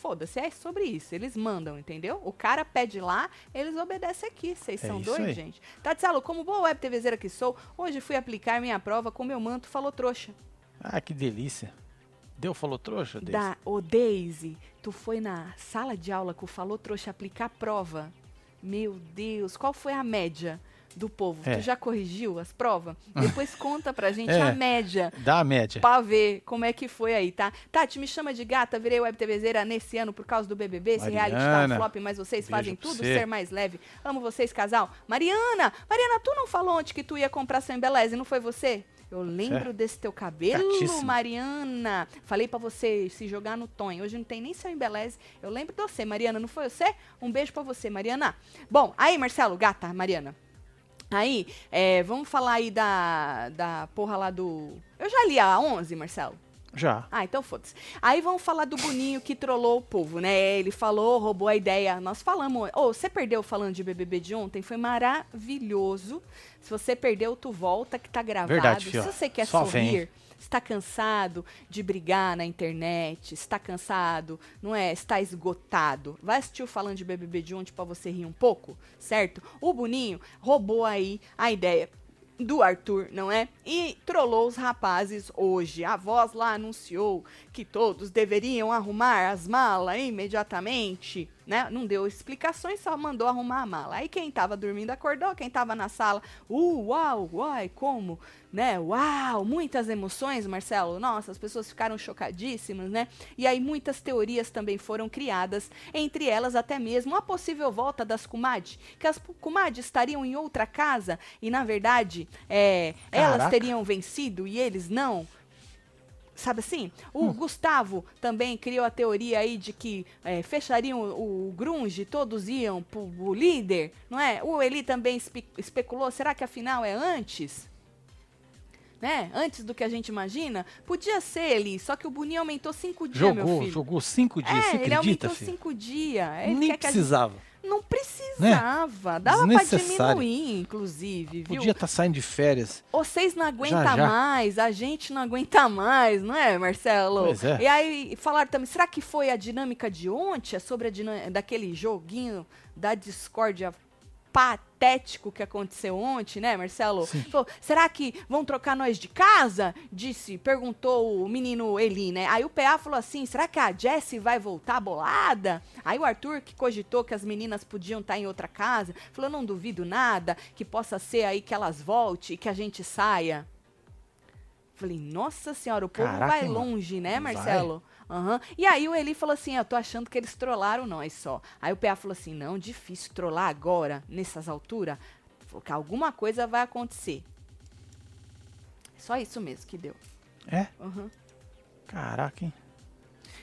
Foda-se, é sobre isso. Eles mandam, entendeu? O cara pede lá, eles obedecem aqui. Vocês É são doidos, aí. gente? Tatsalo, como boa web TVzeira que sou, hoje fui aplicar minha prova com meu manto falou trouxa. Ah, que delícia. Deu falou trouxa, Deise? Da, ô Daisy, tu foi na sala de aula com o falou trouxa aplicar a prova. Meu Deus, qual foi a média do povo? É. Tu já corrigiu as provas? Depois conta pra gente É. a média. Dá a média. Pra ver como é que foi aí, tá? Tati, me chama de gata, virei web TVzeira nesse ano por causa do BBB. Esse reality tá flop, mas vocês fazem tudo você. ser mais leve. Amo vocês, casal. Mariana! Mariana, tu não falou ontem que tu ia comprar seu embeleze, não foi você? Eu lembro É. desse teu cabelo, Gatíssimo. Mariana. Falei pra você se jogar no Tonho. Hoje não tem nem seu embeleze. Eu lembro de você, Mariana, não foi você? Um beijo pra você, Mariana. Bom, aí, Marcelo, gata, Mariana. Aí, é, vamos falar aí da, da porra lá do. Eu já li a 11, Marcelo. Já. Ah, então foda-se. Aí vamos falar do Boninho que trollou o povo, né? Ele falou, roubou a ideia. Nós falamos. Ô, você perdeu falando de BBB de ontem? Foi maravilhoso. Se você perdeu, tu volta que tá gravado. Verdade, Se você quer Só sorrir, vem. Está cansado de brigar na internet, está cansado, não é? Está esgotado. Vai assistir o falando de BBB de ontem pra você rir um pouco, certo? O Boninho roubou aí a ideia do Arthur, não é? E trollou os rapazes hoje. A voz lá anunciou que todos deveriam arrumar as malas imediatamente, né? Não deu explicações, só mandou arrumar a mala. Aí quem tava dormindo acordou, quem tava na sala, uh, uau, uai, como, né? Uau, muitas emoções, Marcelo. Nossa, as pessoas ficaram chocadíssimas, né? E aí muitas teorias também foram criadas, entre elas até mesmo a possível volta das comadres, que as comadres estariam em outra casa e na verdade, é, elas teriam vencido e eles não. Sabe assim? O Gustavo também criou a teoria aí de que é, fechariam o, o grunge, todos iam pro o líder, não é? O Eli também espe- especulou, será que afinal é antes? Né? Antes do que a gente imagina? Podia ser, Eli, só que o Boninho aumentou cinco dias, meu Jogou, filho. jogou cinco dias. é, ele acredita, aumentou filho? cinco dias. Ele Nem gente- precisava. Não precisava. Dava pra diminuir, inclusive, viu? Podia estar saindo de férias. Vocês não aguentam Já, já. mais, a gente não aguenta mais, não é, Marcelo? Pois é. E aí falaram também, será que foi a dinâmica de ontem, é sobre a dinâmica daquele joguinho da discórdia patético que aconteceu ontem, né, Marcelo? Falou, será que vão trocar nós de casa? Disse, perguntou o menino Eli, né? Aí o PA falou assim, será que a Jessie vai voltar bolada? Aí o Arthur, que cogitou que as meninas podiam estar em outra casa, falou, não duvido nada, que possa ser aí que elas voltem e que a gente saia. Falei, nossa senhora, o povo Caraca, vai longe, né. Marcelo? Aham. E aí o Eli falou assim, eu tô achando que eles trollaram nós só. Aí o PA falou assim, não, difícil trollar agora, nessas alturas, Falou que alguma coisa vai acontecer. Só isso mesmo que deu. É? Aham. Caraca, hein?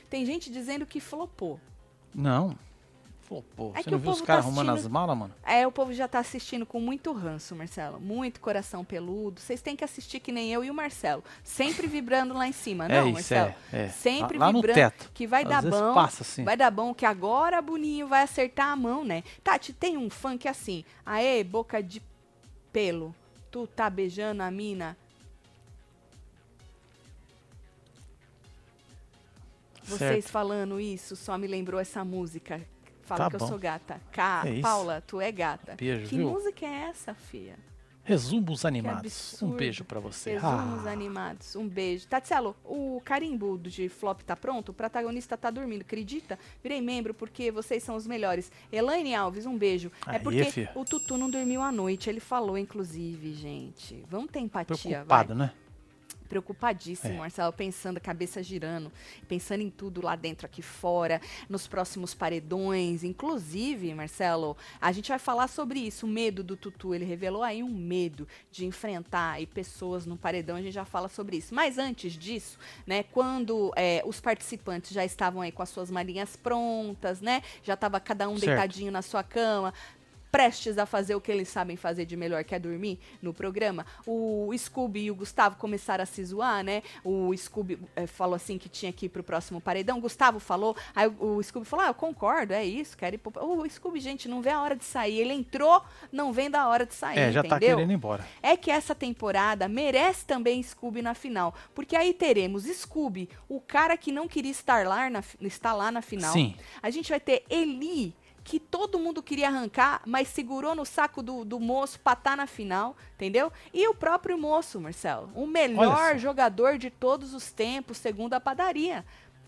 Tem gente dizendo que flopou. Não. Pô, pô, É você que não o viu os povo caras tá arrumando as malas, mano? É, o povo já tá assistindo com muito ranço, Marcelo. Muito coração peludo. Vocês têm que assistir que nem eu e o Marcelo. Sempre vibrando lá em cima, é não, isso, Marcelo? é. é. Sempre lá, lá no vibrando teto. que vai Às dar bom. passa assim. Vai dar bom que agora Boninho vai acertar a mão, né? Tati, tem um funk assim. Aê, boca de pelo. Tu tá beijando a mina. Vocês Certo. falando isso só me lembrou essa música. Fala Tá que eu bom. sou gata. Ca É. Paula, tu é gata. Beijo, que viu? música é essa, fia? Resumos animados. Um beijo pra você. Resumos Ah, animados. Um beijo. Tatselo, o carimbo de flop tá pronto? O protagonista tá dormindo, acredita? Virei membro porque vocês são os melhores. Elaine Alves, um beijo. é Aí, porque fia. o Tutu não dormiu à noite. Ele falou, inclusive, gente. Vamos ter empatia, vai. preocupado, né? Preocupadíssimo, É. Marcelo, pensando, a cabeça girando, pensando em tudo lá dentro, aqui fora, nos próximos paredões. Inclusive, Marcelo, a gente vai falar sobre isso, o medo do Tutu. Ele revelou aí um medo de enfrentar aí pessoas no paredão, a gente já fala sobre isso. Mas antes disso, né, quando é, os participantes já estavam aí com as suas malinhas prontas, né, já estava cada um Certo. deitadinho na sua cama, prestes a fazer o que eles sabem fazer de melhor, que é dormir no programa, o Scooby e o Gustavo começaram a se zoar, né? O Scooby eh, falou assim que tinha que ir pro próximo paredão. O Gustavo falou, aí o, o Scooby falou: Ah, eu concordo, é isso, quero ir pro. O Scooby, gente, não vê a hora de sair. Ele entrou, não vendo a hora de sair. É, já tá entendeu? querendo ir embora. é que essa temporada merece também Scooby na final. Porque aí teremos Scooby, o cara que não queria estar lá na, estar lá na final. Sim. A gente vai ter Eli, que todo mundo queria arrancar, mas segurou no saco do, do moço pra estar na final, entendeu? E o próprio moço, Marcelo. O melhor jogador de todos os tempos, segundo a padaria.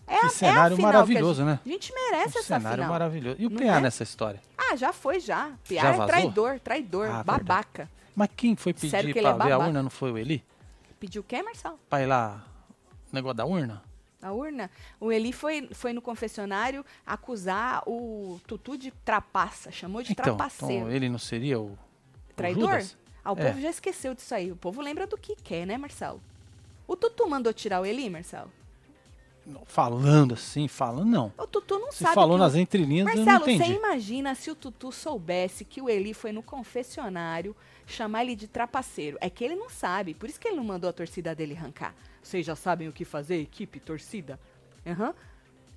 É Que a, cenário é a maravilhoso, a né? gente, a gente merece Um essa cenário final. maravilhoso. E o PA é? nessa história? Ah, já foi, já. Já Piar é traidor, traidor, Ah, babaca. Mas quem foi pedir Sério que ele pra é ver a urna não foi o Eli? Pediu o quê, Marcelo? Pra ir lá, o negócio da urna? A urna? O Eli foi, foi no confessionário acusar o Tutu de trapaça. Chamou de Então, trapaceiro. então ele não seria o, o Traidor? Judas? Ah, o É. povo já esqueceu disso aí. O povo lembra do que quer, né, Marcelo? O Tutu mandou tirar o Eli, Marcelo? falando assim, falando não. O Tutu não Se sabe. falou o- nas entrelinhas, eu não Marcelo, você entendi. imagina se o Tutu soubesse que o Eli foi no confessionário chamar ele de trapaceiro. É que ele não sabe, por isso que ele não mandou a torcida dele arrancar. Vocês já sabem o que fazer, equipe, torcida? Aham.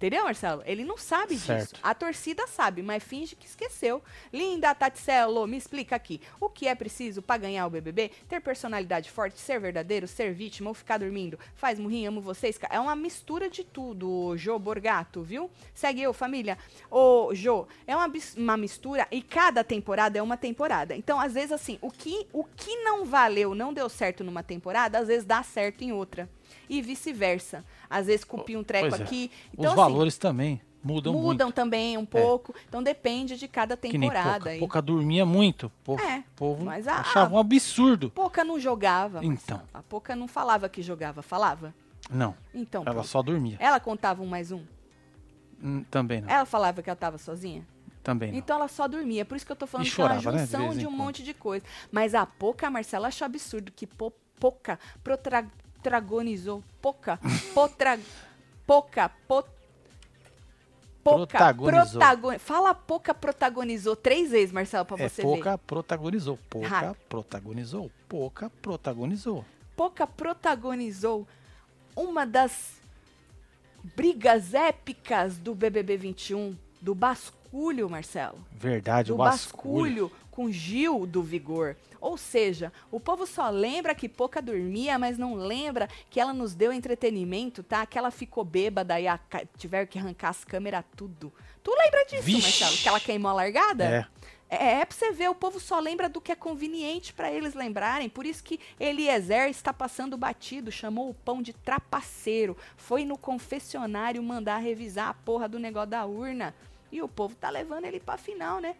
Entendeu, Marcelo? Ele não sabe disso. Certo. A torcida sabe, mas finge que esqueceu. Linda Taticelo, me explica aqui. O que é preciso para ganhar o BBB? Ter personalidade forte, ser verdadeiro, ser vítima ou ficar dormindo? Faz murrinho, amo vocês. É uma mistura de tudo, Jô Borgato, viu? Segue eu, família. Ô, Jô, é uma, uma mistura e cada temporada é uma temporada. Então, às vezes, assim, o que, o que não valeu, não deu certo numa temporada, às vezes dá certo em outra. E vice-versa. Às vezes cupim um treco é. aqui. Os Então, assim, valores também mudam, mudam muito. também um pouco. Então depende de cada Que temporada. pouca, aí. pouca dormia muito. É, povo mas a- achava um absurdo. Pouca não jogava. Então. A Pouca não falava que jogava, falava? Não, Então. ela só dormia. Ela contava um mais um? Hum, Também não. Ela falava que ela tava sozinha? Também não. Então ela só dormia. Por isso que eu tô falando E que é uma chorava, né, de junção de um monte de coisa. Mas a Poca, a Marcela achou absurdo que po, Poca protra- protagonizou. Poca. Potra, poca. Po, Poca Protagonizou. protagon- Fala Poca protagonizou três vezes, Marcelo, pra É, você ver. pouca protagonizou. Pouca Rápido. protagonizou. Pouca protagonizou. Poca protagonizou uma das brigas épicas do BBB 21, do basculho, Marcelo. Verdade, Do o basculho. basculho com Gil do Vigor. Ou seja, o povo só lembra que Poca dormia, mas não lembra que ela nos deu entretenimento, tá? Que ela ficou bêbada e a tiveram que arrancar as câmeras tudo. Tu lembra disso, Vixe. Marcelo? Que ela queimou a largada? É. É, é pra você ver, o povo só lembra do que é conveniente pra eles lembrarem. Por isso que Eliezer está passando batido, chamou o pão de trapaceiro. Foi no confessionário mandar revisar a porra do negócio da urna. E o povo tá levando ele pra final, né?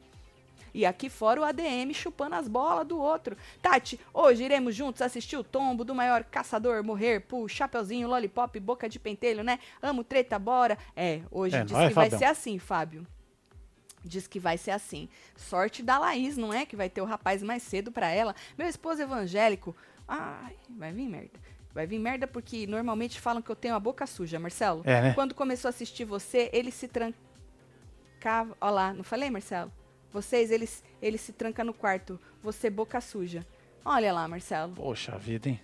E aqui fora o ADM chupando as bolas do outro. Tati, hoje iremos juntos assistir o tombo do maior caçador morrer pro Chapeuzinho, Lollipop, Boca de Pentelho, né? Amo treta, bora. É, hoje É diz que vai ser assim, Fábio. Diz que vai ser assim. Sorte da Laís, não é? Que vai ter o rapaz mais cedo pra ela. Meu esposo evangélico. Ai, vai vir merda. Vai vir merda porque normalmente falam que eu tenho a boca suja, Marcelo. É, né? Quando começou a assistir você, ele se trancava. Ó lá, não falei, Marcelo? Vocês, eles, ele se tranca no quarto. Você, boca suja. Olha lá, Marcelo. Poxa vida, hein?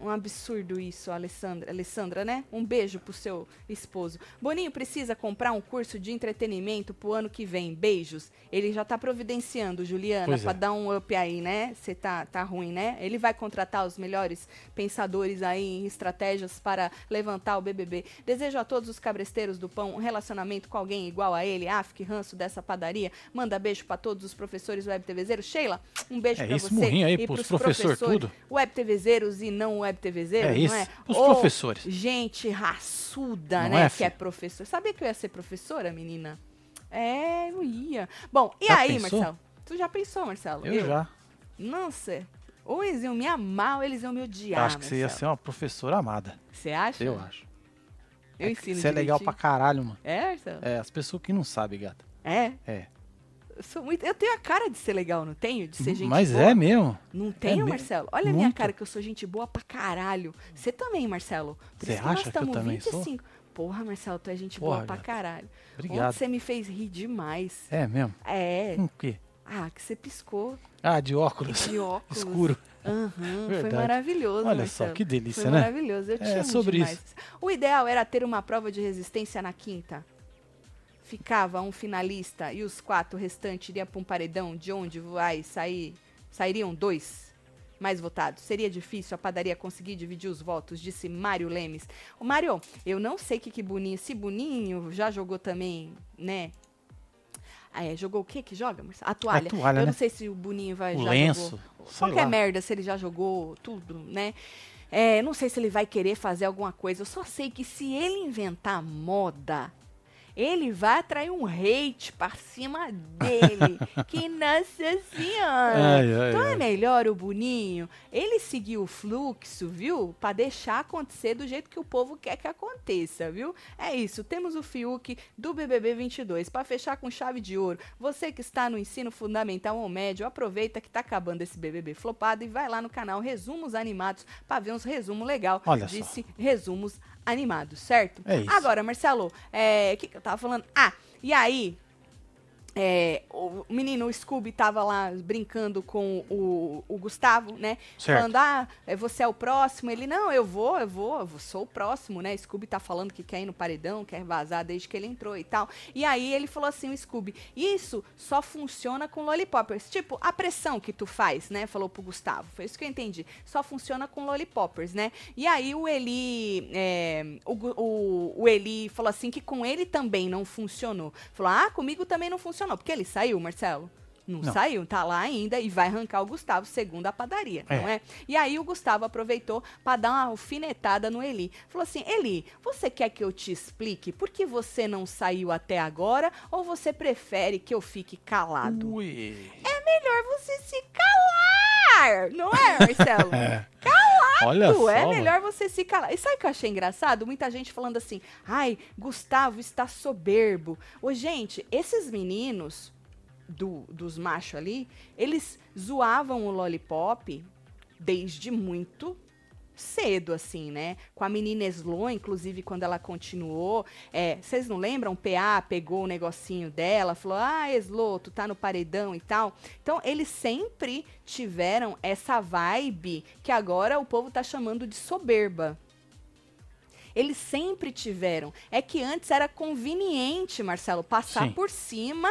Um absurdo isso, Alessandra. Alessandra, né? Um beijo pro seu esposo. Boninho precisa comprar um curso de entretenimento pro ano que vem. Beijos. Ele já tá providenciando, Juliana, Pois pra é. dar um up aí, né? Você tá, tá ruim, né? Ele vai contratar os melhores pensadores aí em estratégias para levantar o BBB. Desejo a todos os cabresteiros do pão um relacionamento com alguém igual a ele. Ah, que ranço dessa padaria. Manda beijo pra todos os professores web TVzeiros. Sheila, um beijo É pra você. aí e pros pros professor professores tudo. web TVzeiros e não web TVzeiros, É não isso, é? os Ô, professores. Gente raçuda, Não né? é, que é professor. Sabia que eu ia ser professora, menina? É, eu ia. Bom, e Já aí, pensou? Marcelo? Tu já pensou, Marcelo? Eu, já. Nossa, ou eles iam me amar ou eles iam me odiar. Eu acho que você ia ser uma professora amada. Você acha? Eu acho. Eu ensino Você é legal pra caralho, mano. É, Marcelo? É, as pessoas que não sabem, gata. É. É. Eu, sou muito... eu tenho a cara de ser legal, não tenho? De ser gente Mas boa? é mesmo. Não tenho, mesmo. Marcelo? Olha a minha Muito. cara que eu sou gente boa pra caralho. Você também, Marcelo. Você isso que nós acha que eu também sou? 25. Porra, Marcelo, tu é gente Porra, boa pra caralho. Obrigado. Ontem você me fez rir demais. É mesmo? É. Com o quê? Ah, que você piscou Ah, de óculos. de óculos. Escuro. Aham, foi maravilhoso, Olha Marcelo. só, que delícia, Foi né? maravilhoso, eu te É, amo sobre demais. O ideal era ter uma prova de resistência na quinta. Ficava um finalista e os quatro restantes iriam para um paredão de onde vai sair, sairiam dois mais votados. Seria difícil a padaria conseguir dividir os votos, disse Mário Lemes. O Mário, eu não sei o que que Boninho, se Boninho já jogou também, né? Ah, é, jogou o que que joga? Marcelo? A toalha. A toalha, eu né? não sei se o Boninho vai O já lenço. jogou. sei Qualquer lá. merda, se ele já jogou tudo, né? É, não sei se ele vai querer fazer alguma coisa. Eu só sei que se ele inventar moda, ele vai atrair um hate pra cima dele. que nossa senhora! Ai, ai, então é ai. melhor o Boninho ele seguir o fluxo, viu? Pra deixar acontecer do jeito que o povo quer que aconteça, viu? É isso. Temos o Fiuk do BBB 22 Pra fechar com chave de ouro. Você que está no ensino fundamental ou médio, aproveita que tá acabando esse BBB flopado e vai lá no canal Resumos Animados pra ver uns resumos legal. Olha só. Disse resumos animados, certo? É isso. Agora, Marcelo, o que, que eu tava falando? Ah, e aí, é, o menino o Scooby tava lá brincando com o, o Gustavo, né? Certo. Falando, ah, é, você é o próximo. Ele, não, eu vou, eu vou, eu sou o próximo, né? Scooby tá falando que quer ir no paredão, quer vazar desde que ele entrou e tal. E aí ele falou assim, o Scooby, isso só funciona com lollipoppers. Tipo, a pressão que tu faz, né? Falou pro Gustavo. Foi isso que eu entendi. Só funciona com lollipoppers, né? E aí o Eli, é, o, o, o Eli falou assim que com ele também não funcionou. Falou, ah, comigo também não funcionou. Porque ele saiu, Marcelo? Não, Não. saiu, tá lá ainda e vai arrancar o Gustavo segundo a padaria, É. não é? E aí o Gustavo aproveitou para dar uma alfinetada no Eli. Falou assim: Eli, você quer que eu te explique por que você não saiu até agora ou você prefere que eu fique calado? Ui. É melhor você se calar, não é, Marcelo? É. Olha Tu, só. é mano. melhor você se calar. E sabe o que eu achei engraçado? Muita gente falando assim, ai, Gustavo está soberbo. Ô, gente, esses meninos do- dos machos ali, eles zoavam o Lollipop desde muito cedo, assim, né? Com a menina Slow, inclusive, quando ela continuou. é, Vocês não lembram? O PA pegou o negocinho dela, falou: Ah, Slow, tu tá no paredão e tal. Então, eles sempre tiveram essa vibe que agora o povo tá chamando de soberba. Eles sempre tiveram. É que antes era conveniente, Marcelo, passar Sim. por cima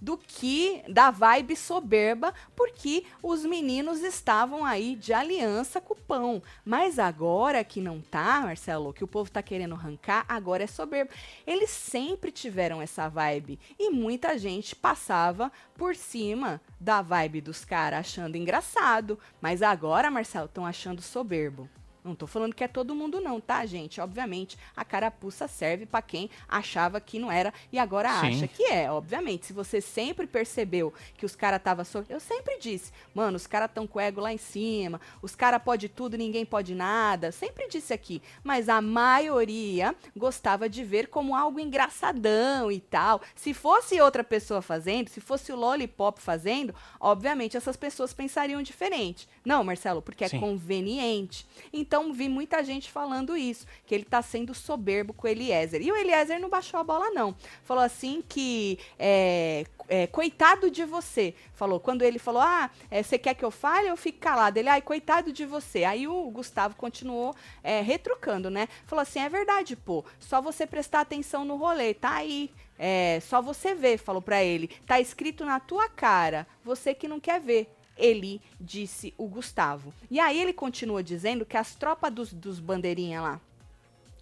do que da vibe soberba, porque os meninos estavam aí de aliança com o pão. Mas agora que não tá, Marcelo, que o povo tá querendo arrancar, agora é soberba. Eles sempre tiveram essa vibe e muita gente passava por cima da vibe dos caras achando engraçado, mas agora, Marcelo, estão achando soberbo. Não tô falando que é todo mundo não, tá, gente? Obviamente, a carapuça serve pra quem achava que não era e agora Sim. acha que é. Obviamente, se você sempre percebeu que os caras tava so... eu sempre disse, mano, os caras tão com ego lá em cima, os caras pode tudo, ninguém pode nada. Sempre disse aqui, mas a maioria gostava de ver como algo engraçadão e tal. Se fosse outra pessoa fazendo, se fosse o Lollipop fazendo, obviamente essas pessoas pensariam diferente. Não, Marcelo, porque é Sim. conveniente. Então vi muita gente falando isso, que ele tá sendo soberbo com o Eliezer. E o Eliezer não baixou a bola, não. Falou assim que. é, é, coitado de você. Falou, quando ele falou, ah, é, você quer que eu fale eu fique calado? Ele, ai, coitado de você. Aí o Gustavo continuou é, retrucando, né? Falou assim: é verdade, pô, só você prestar atenção no rolê, tá aí. É, só você ver, falou pra ele. Tá escrito na tua cara, você que não quer ver. Ele disse o Gustavo. E aí ele continua dizendo que as tropas dos, dos bandeirinha lá,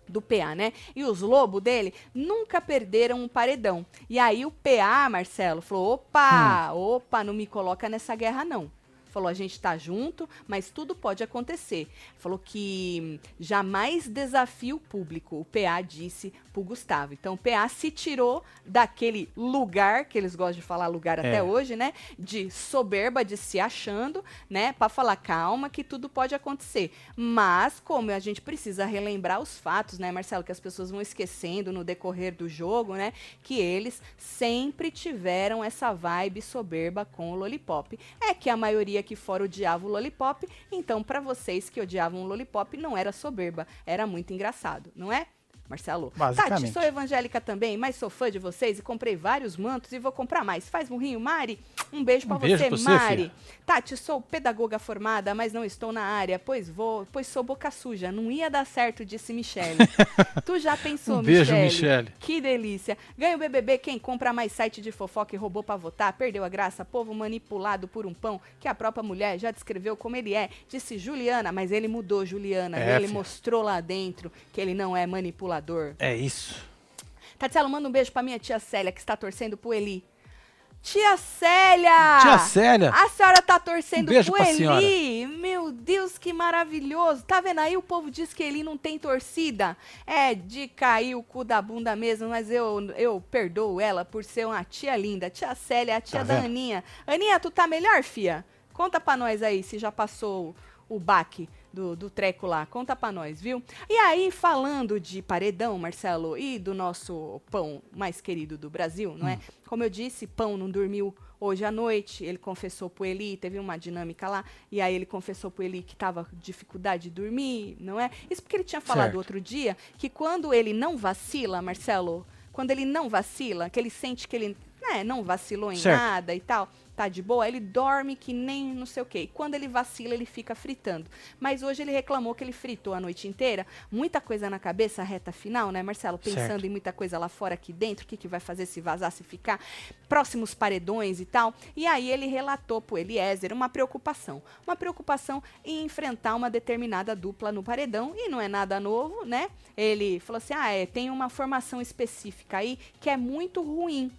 do PA, né? E os lobos dele nunca perderam um paredão. E aí o PA, Marcelo, falou: opa, opa, não me coloca nessa guerra, não. Falou, a gente tá junto, mas tudo pode acontecer. Falou que jamais desafia o público, o PA disse pro Gustavo. Então o PA se tirou daquele lugar, que eles gostam de falar lugar até É. hoje, né? De soberba, de se achando, né? Pra falar, calma, que tudo pode acontecer. Mas, como a gente precisa relembrar os fatos, né, Marcelo, que as pessoas vão esquecendo no decorrer do jogo, né? Que eles sempre tiveram essa vibe soberba com o Lollipop. É que a maioria aqui fora odiava o Lollipop, então pra vocês que odiavam o Lollipop não era soberba, era muito engraçado, não é? Marcelo. Tati, sou evangélica também, mas sou fã de vocês e comprei vários mantos e vou comprar mais. Faz murrinho, Mari. Um beijo pra Um beijo você, você, Mari. filha. Tati, sou pedagoga formada, mas não estou na área, pois vou, pois sou boca suja. Não ia dar certo, disse Michele. tu já pensou, Um beijo, Michele? Que delícia. Ganha o BBB quem compra mais site de fofoca e roubou pra votar. Perdeu a graça, povo manipulado por um pão que a própria mulher já descreveu como ele é. Disse Juliana, mas ele mudou, Juliana. É, ele filha. mostrou lá dentro que ele não é manipulador. É isso. Tatielo, manda um beijo pra minha tia Célia, que está torcendo pro Eli. Tia Célia! Tia Célia! A senhora tá torcendo Um beijo pro Eli. Meu Deus, que maravilhoso. Tá vendo aí? O povo diz que Eli não tem torcida. É de cair o cu da bunda mesmo, mas eu, eu perdoo ela por ser uma tia linda. Tia Célia, a tia Tá da vendo? Aninha. Aninha, tu tá melhor, fia? Conta pra nós aí se já passou o baque do, do treco lá. Conta pra nós, viu? E aí, falando de paredão, Marcelo, e do nosso pão mais querido do Brasil, não Hum. é? Como eu disse, pão não dormiu hoje à noite. Ele confessou pro Eli, teve uma dinâmica lá, e aí ele confessou pro Eli que tava com dificuldade de dormir, não é? Isso porque ele tinha falado Certo. outro dia que quando ele não vacila, Marcelo, quando ele não vacila, que ele sente que ele né, não vacilou em Certo. nada e tal, tá de boa, ele dorme que nem não sei o quê. E quando ele vacila, ele fica fritando. Mas hoje ele reclamou que ele fritou a noite inteira, muita coisa na cabeça, reta final, né, Marcelo? Pensando Certo. em muita coisa lá fora, aqui dentro, o que, que vai fazer se vazar, se ficar, próximos paredões e tal. E aí ele relatou pro Eliezer uma preocupação. Uma preocupação em enfrentar uma determinada dupla no paredão, e não é nada novo, né? Ele falou assim: ah, é, tem uma formação específica aí que é muito ruim.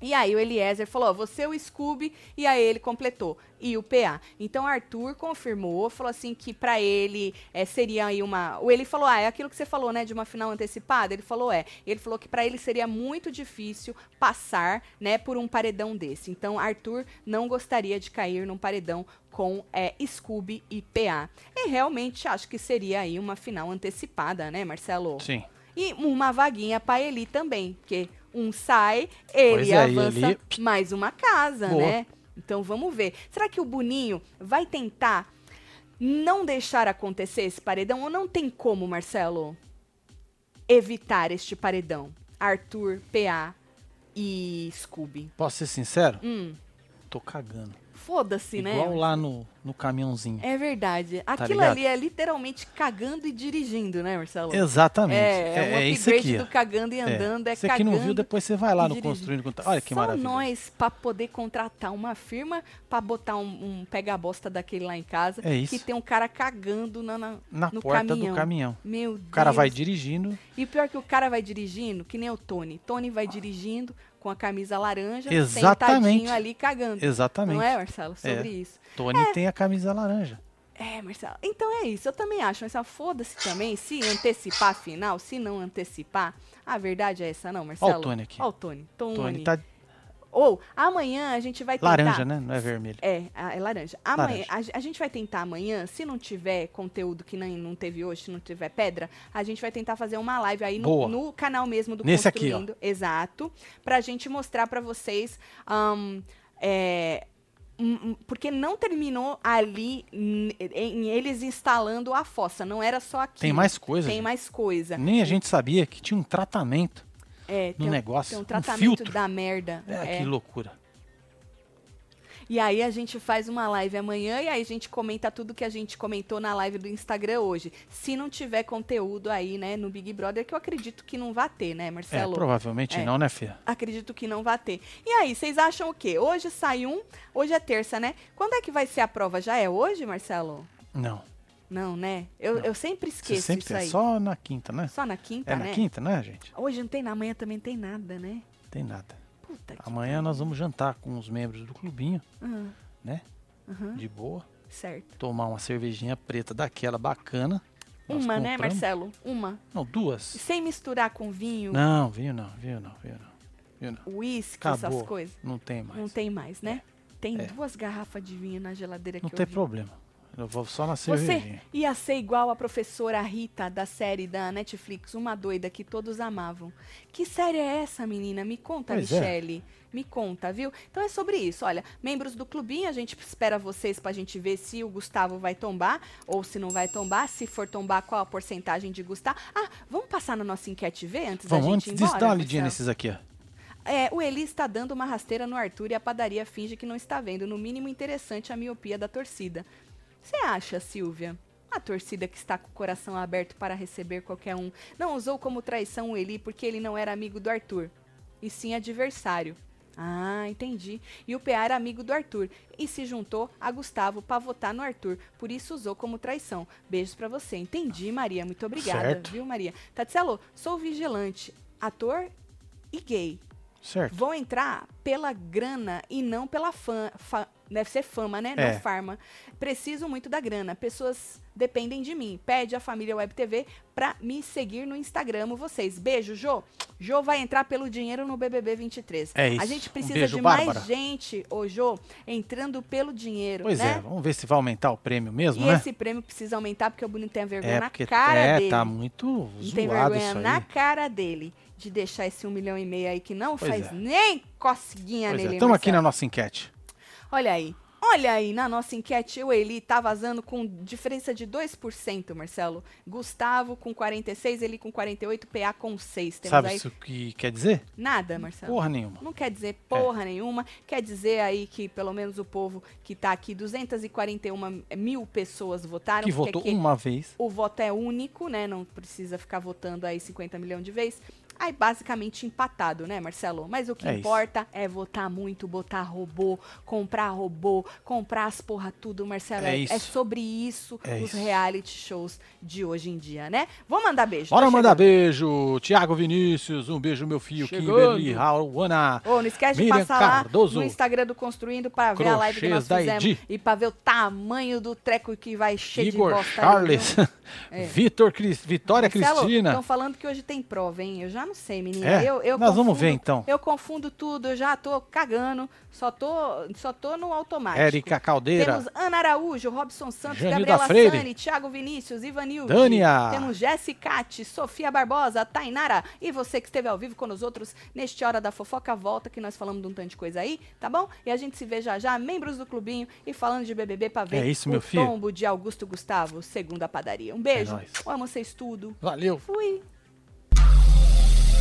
E aí o Eliezer falou, você é o Scooby, e aí ele completou, e o PA. Então Arthur confirmou, falou assim que pra ele é, seria aí uma... O ele falou, ah, é aquilo que você falou, né, de uma final antecipada? Ele falou, é. Ele falou que pra ele seria muito difícil passar, né, por um paredão desse. Então Arthur não gostaria de cair num paredão com é, Scooby e PA. E realmente acho que seria aí uma final antecipada, né, Marcelo? Sim. E uma vaguinha pra Eli também, porque um sai, ele é, avança Eli- mais uma casa, Boa. né? Então vamos ver. Será que o Boninho vai tentar não deixar acontecer esse paredão ou não tem como, Marcelo, evitar este paredão? Arthur, PA e Scooby. Posso ser sincero? Hum, Tô cagando. Foda-se, né? Igual lá no, no caminhãozinho. É verdade. Aquilo Tá ali é literalmente cagando e dirigindo, né, Marcelo? Exatamente. É, é, um é isso aqui. do cagando e andando, é, Você que não viu, depois você vai lá no dirigindo. Construindo. Olha que Só maravilha. nós pra poder contratar uma firma pra botar um, um pega-bosta daquele lá em casa. É isso. Que tem um cara cagando na, na- Na no porta caminhão. do caminhão. Meu Deus. O cara vai dirigindo. E pior é que o cara vai dirigindo, que nem o Tony. Tony vai dirigindo com a camisa laranja, Exatamente. sentadinho ali cagando. Exatamente. Não é, Marcelo? É. Sobre isso. Tony tem a camisa laranja. É, Marcelo. Então é isso. Eu também acho, Marcelo. Foda-se também se antecipar a final, se não antecipar. A verdade é essa, não, Marcelo. Ó o Tony aqui. Ó o Tony. Tony. Tony tá Ou amanhã a gente vai tentar. laranja, né? Não é vermelho. É, é laranja. Amanhã, Laranja. A, a gente vai tentar amanhã, se não tiver conteúdo que nem não teve hoje, se não tiver pedra, a gente vai tentar fazer uma live aí no, no canal mesmo do Nesse aqui, ó. Construindo. Exato. Pra gente mostrar pra vocês. é, hum, hum, porque não terminou ali em eles instalando a fossa. Não era só aqui. Tem mais coisa. Tem gente. mais coisa. Nem a gente sabia que tinha um tratamento É, no tem, um- negócio. tem um um tratamento filtro. da merda. É, É. que loucura. E aí a gente faz uma live amanhã e aí a gente comenta tudo que a gente comentou na live do Instagram hoje. Se não tiver conteúdo aí, né, no Big Brother, que eu acredito que não vai ter, né, É, Marcelo? provavelmente É. não, né, filha? Acredito que não vai ter. E aí, vocês acham o quê? Hoje sai um, hoje é terça, né? Quando é que vai ser a prova? Já é hoje, Marcelo? Não. Não, né? Eu, Não. eu sempre esqueço sempre isso é aí. só na quinta, né? Só na quinta, é né? na quinta, né, gente? Hoje não tem, na manhã também tem nada, né? Tem nada. Puta que Amanhã nós vamos jantar com os membros do clubinho, Ah, né? aham, De boa. certo. Tomar uma cervejinha preta daquela bacana. Nós Uma, né, Marcelo? Uma. Não, duas. Sem misturar com vinho, Não, viu não, viu não, viu não. Viu não. uísque, Acabou. essas coisas. Não tem mais. Não tem mais, né? Tem É. duas garrafas de vinho na geladeira Não que tem eu vi. problema. Eu vou só na Você ia ser igual a professora Rita da série da Netflix, uma doida que todos amavam. Que série é essa, menina? Me conta, Pois é. Michele. Me conta, viu? Então é sobre isso. Olha, membros do clubinho, a gente espera vocês pra gente ver se o Gustavo vai tombar ou se não vai tombar. Se for tombar, qual a porcentagem de Gustavo. Ah, vamos passar na nossa enquete ver antes Vamos, da antes gente ir disso, embora? lidinha Marcelo? nesses aqui, ó. É, o Eli está dando uma rasteira no Arthur e a padaria finge que não está vendo. No mínimo interessante a miopia da torcida. Você acha, Silvia? A torcida que está com o coração aberto para receber qualquer um não usou como traição o Eli porque ele não era amigo do Arthur, e sim adversário. Ah, entendi. E o PA era amigo do Arthur e se juntou a Gustavo para votar no Arthur. Por isso usou como traição. Beijos pra você. Entendi, Maria. Muito obrigada, Certo. viu, Maria? Tatselo, sou vigilante, ator e gay. Certo. vão entrar pela grana e não pela fã. fa- deve ser fama, né? É. Não farma. Preciso muito da grana. Pessoas dependem de mim. Pede a família Web TV pra me seguir no Instagram. Vocês. Beijo, Jô. Jô vai entrar pelo dinheiro no BBB 23. É A isso. gente Um precisa beijo, de Bárbara. mais gente, ô Jô, entrando pelo dinheiro, Pois né? é, vamos ver se vai aumentar o prêmio mesmo, E né? esse prêmio precisa aumentar porque o Bruno tem a vergonha É, na cara é, dele. tá muito Não tem zoado vergonha na cara dele de deixar esse um milhão e meio aí que não Pois faz é. nem coceguinha Pois é, nele. estamos aqui na nossa enquete. Olha aí. Olha aí, na nossa enquete, o Eli tá vazando com diferença de 2%, Marcelo. Gustavo com 46, ele com 48, PA com 6. Temos Sabe aí isso que quer dizer? nada, Marcelo. Porra nenhuma. Não quer dizer porra nenhuma. Quer dizer aí que pelo menos o povo que tá aqui, 241 mil pessoas votaram. Que votou aqui uma vez. o voto é único, né? Não precisa ficar votando aí 50 milhões de vezes. Aí basicamente empatado, né, Marcelo? Mas o que É isso. importa é votar muito, botar robô, comprar robô, comprar as porra tudo, Marcelo. É É, isso. é sobre isso É os isso. reality shows de hoje em dia, né? Vou mandar beijo. Bora tá mandar beijo. Tiago Vinícius, um beijo meu filho. Chegando. Kimberly, Rauana. Ô, não esquece Miriam de passar lá Cardoso. no Instagram do Construindo pra ver a live que nós fizemos Edi. e pra ver o tamanho do treco que vai cheio Igor de bosta. Charles. ali, viu? Vitor Cris, Vitória Cristina. Estão falando que hoje tem prova, hein? Eu já não sei, menina. É? Eu, eu Nós vamos confundo- ver, então. Eu confundo tudo, eu já tô cagando, só tô, só tô no automático. Érica Caldeira. Temos Ana Araújo, Robson Santos, Janilda Gabriela Freire. Sani, Thiago Vinícius, Ivanilde. Dânia. Temos Jessicate, Sofia Barbosa, Tainara. E você que esteve ao vivo com nós outros neste Hora da Fofoca, volta que nós falamos de um tanto de coisa aí, tá bom? E a gente se vê já já, membros do clubinho e falando de BBB pra ver É isso, o meu filho. tombo de Augusto Gustavo, segundo a padaria. Um beijo, nóis. amo vocês tudo. Valeu. Fui.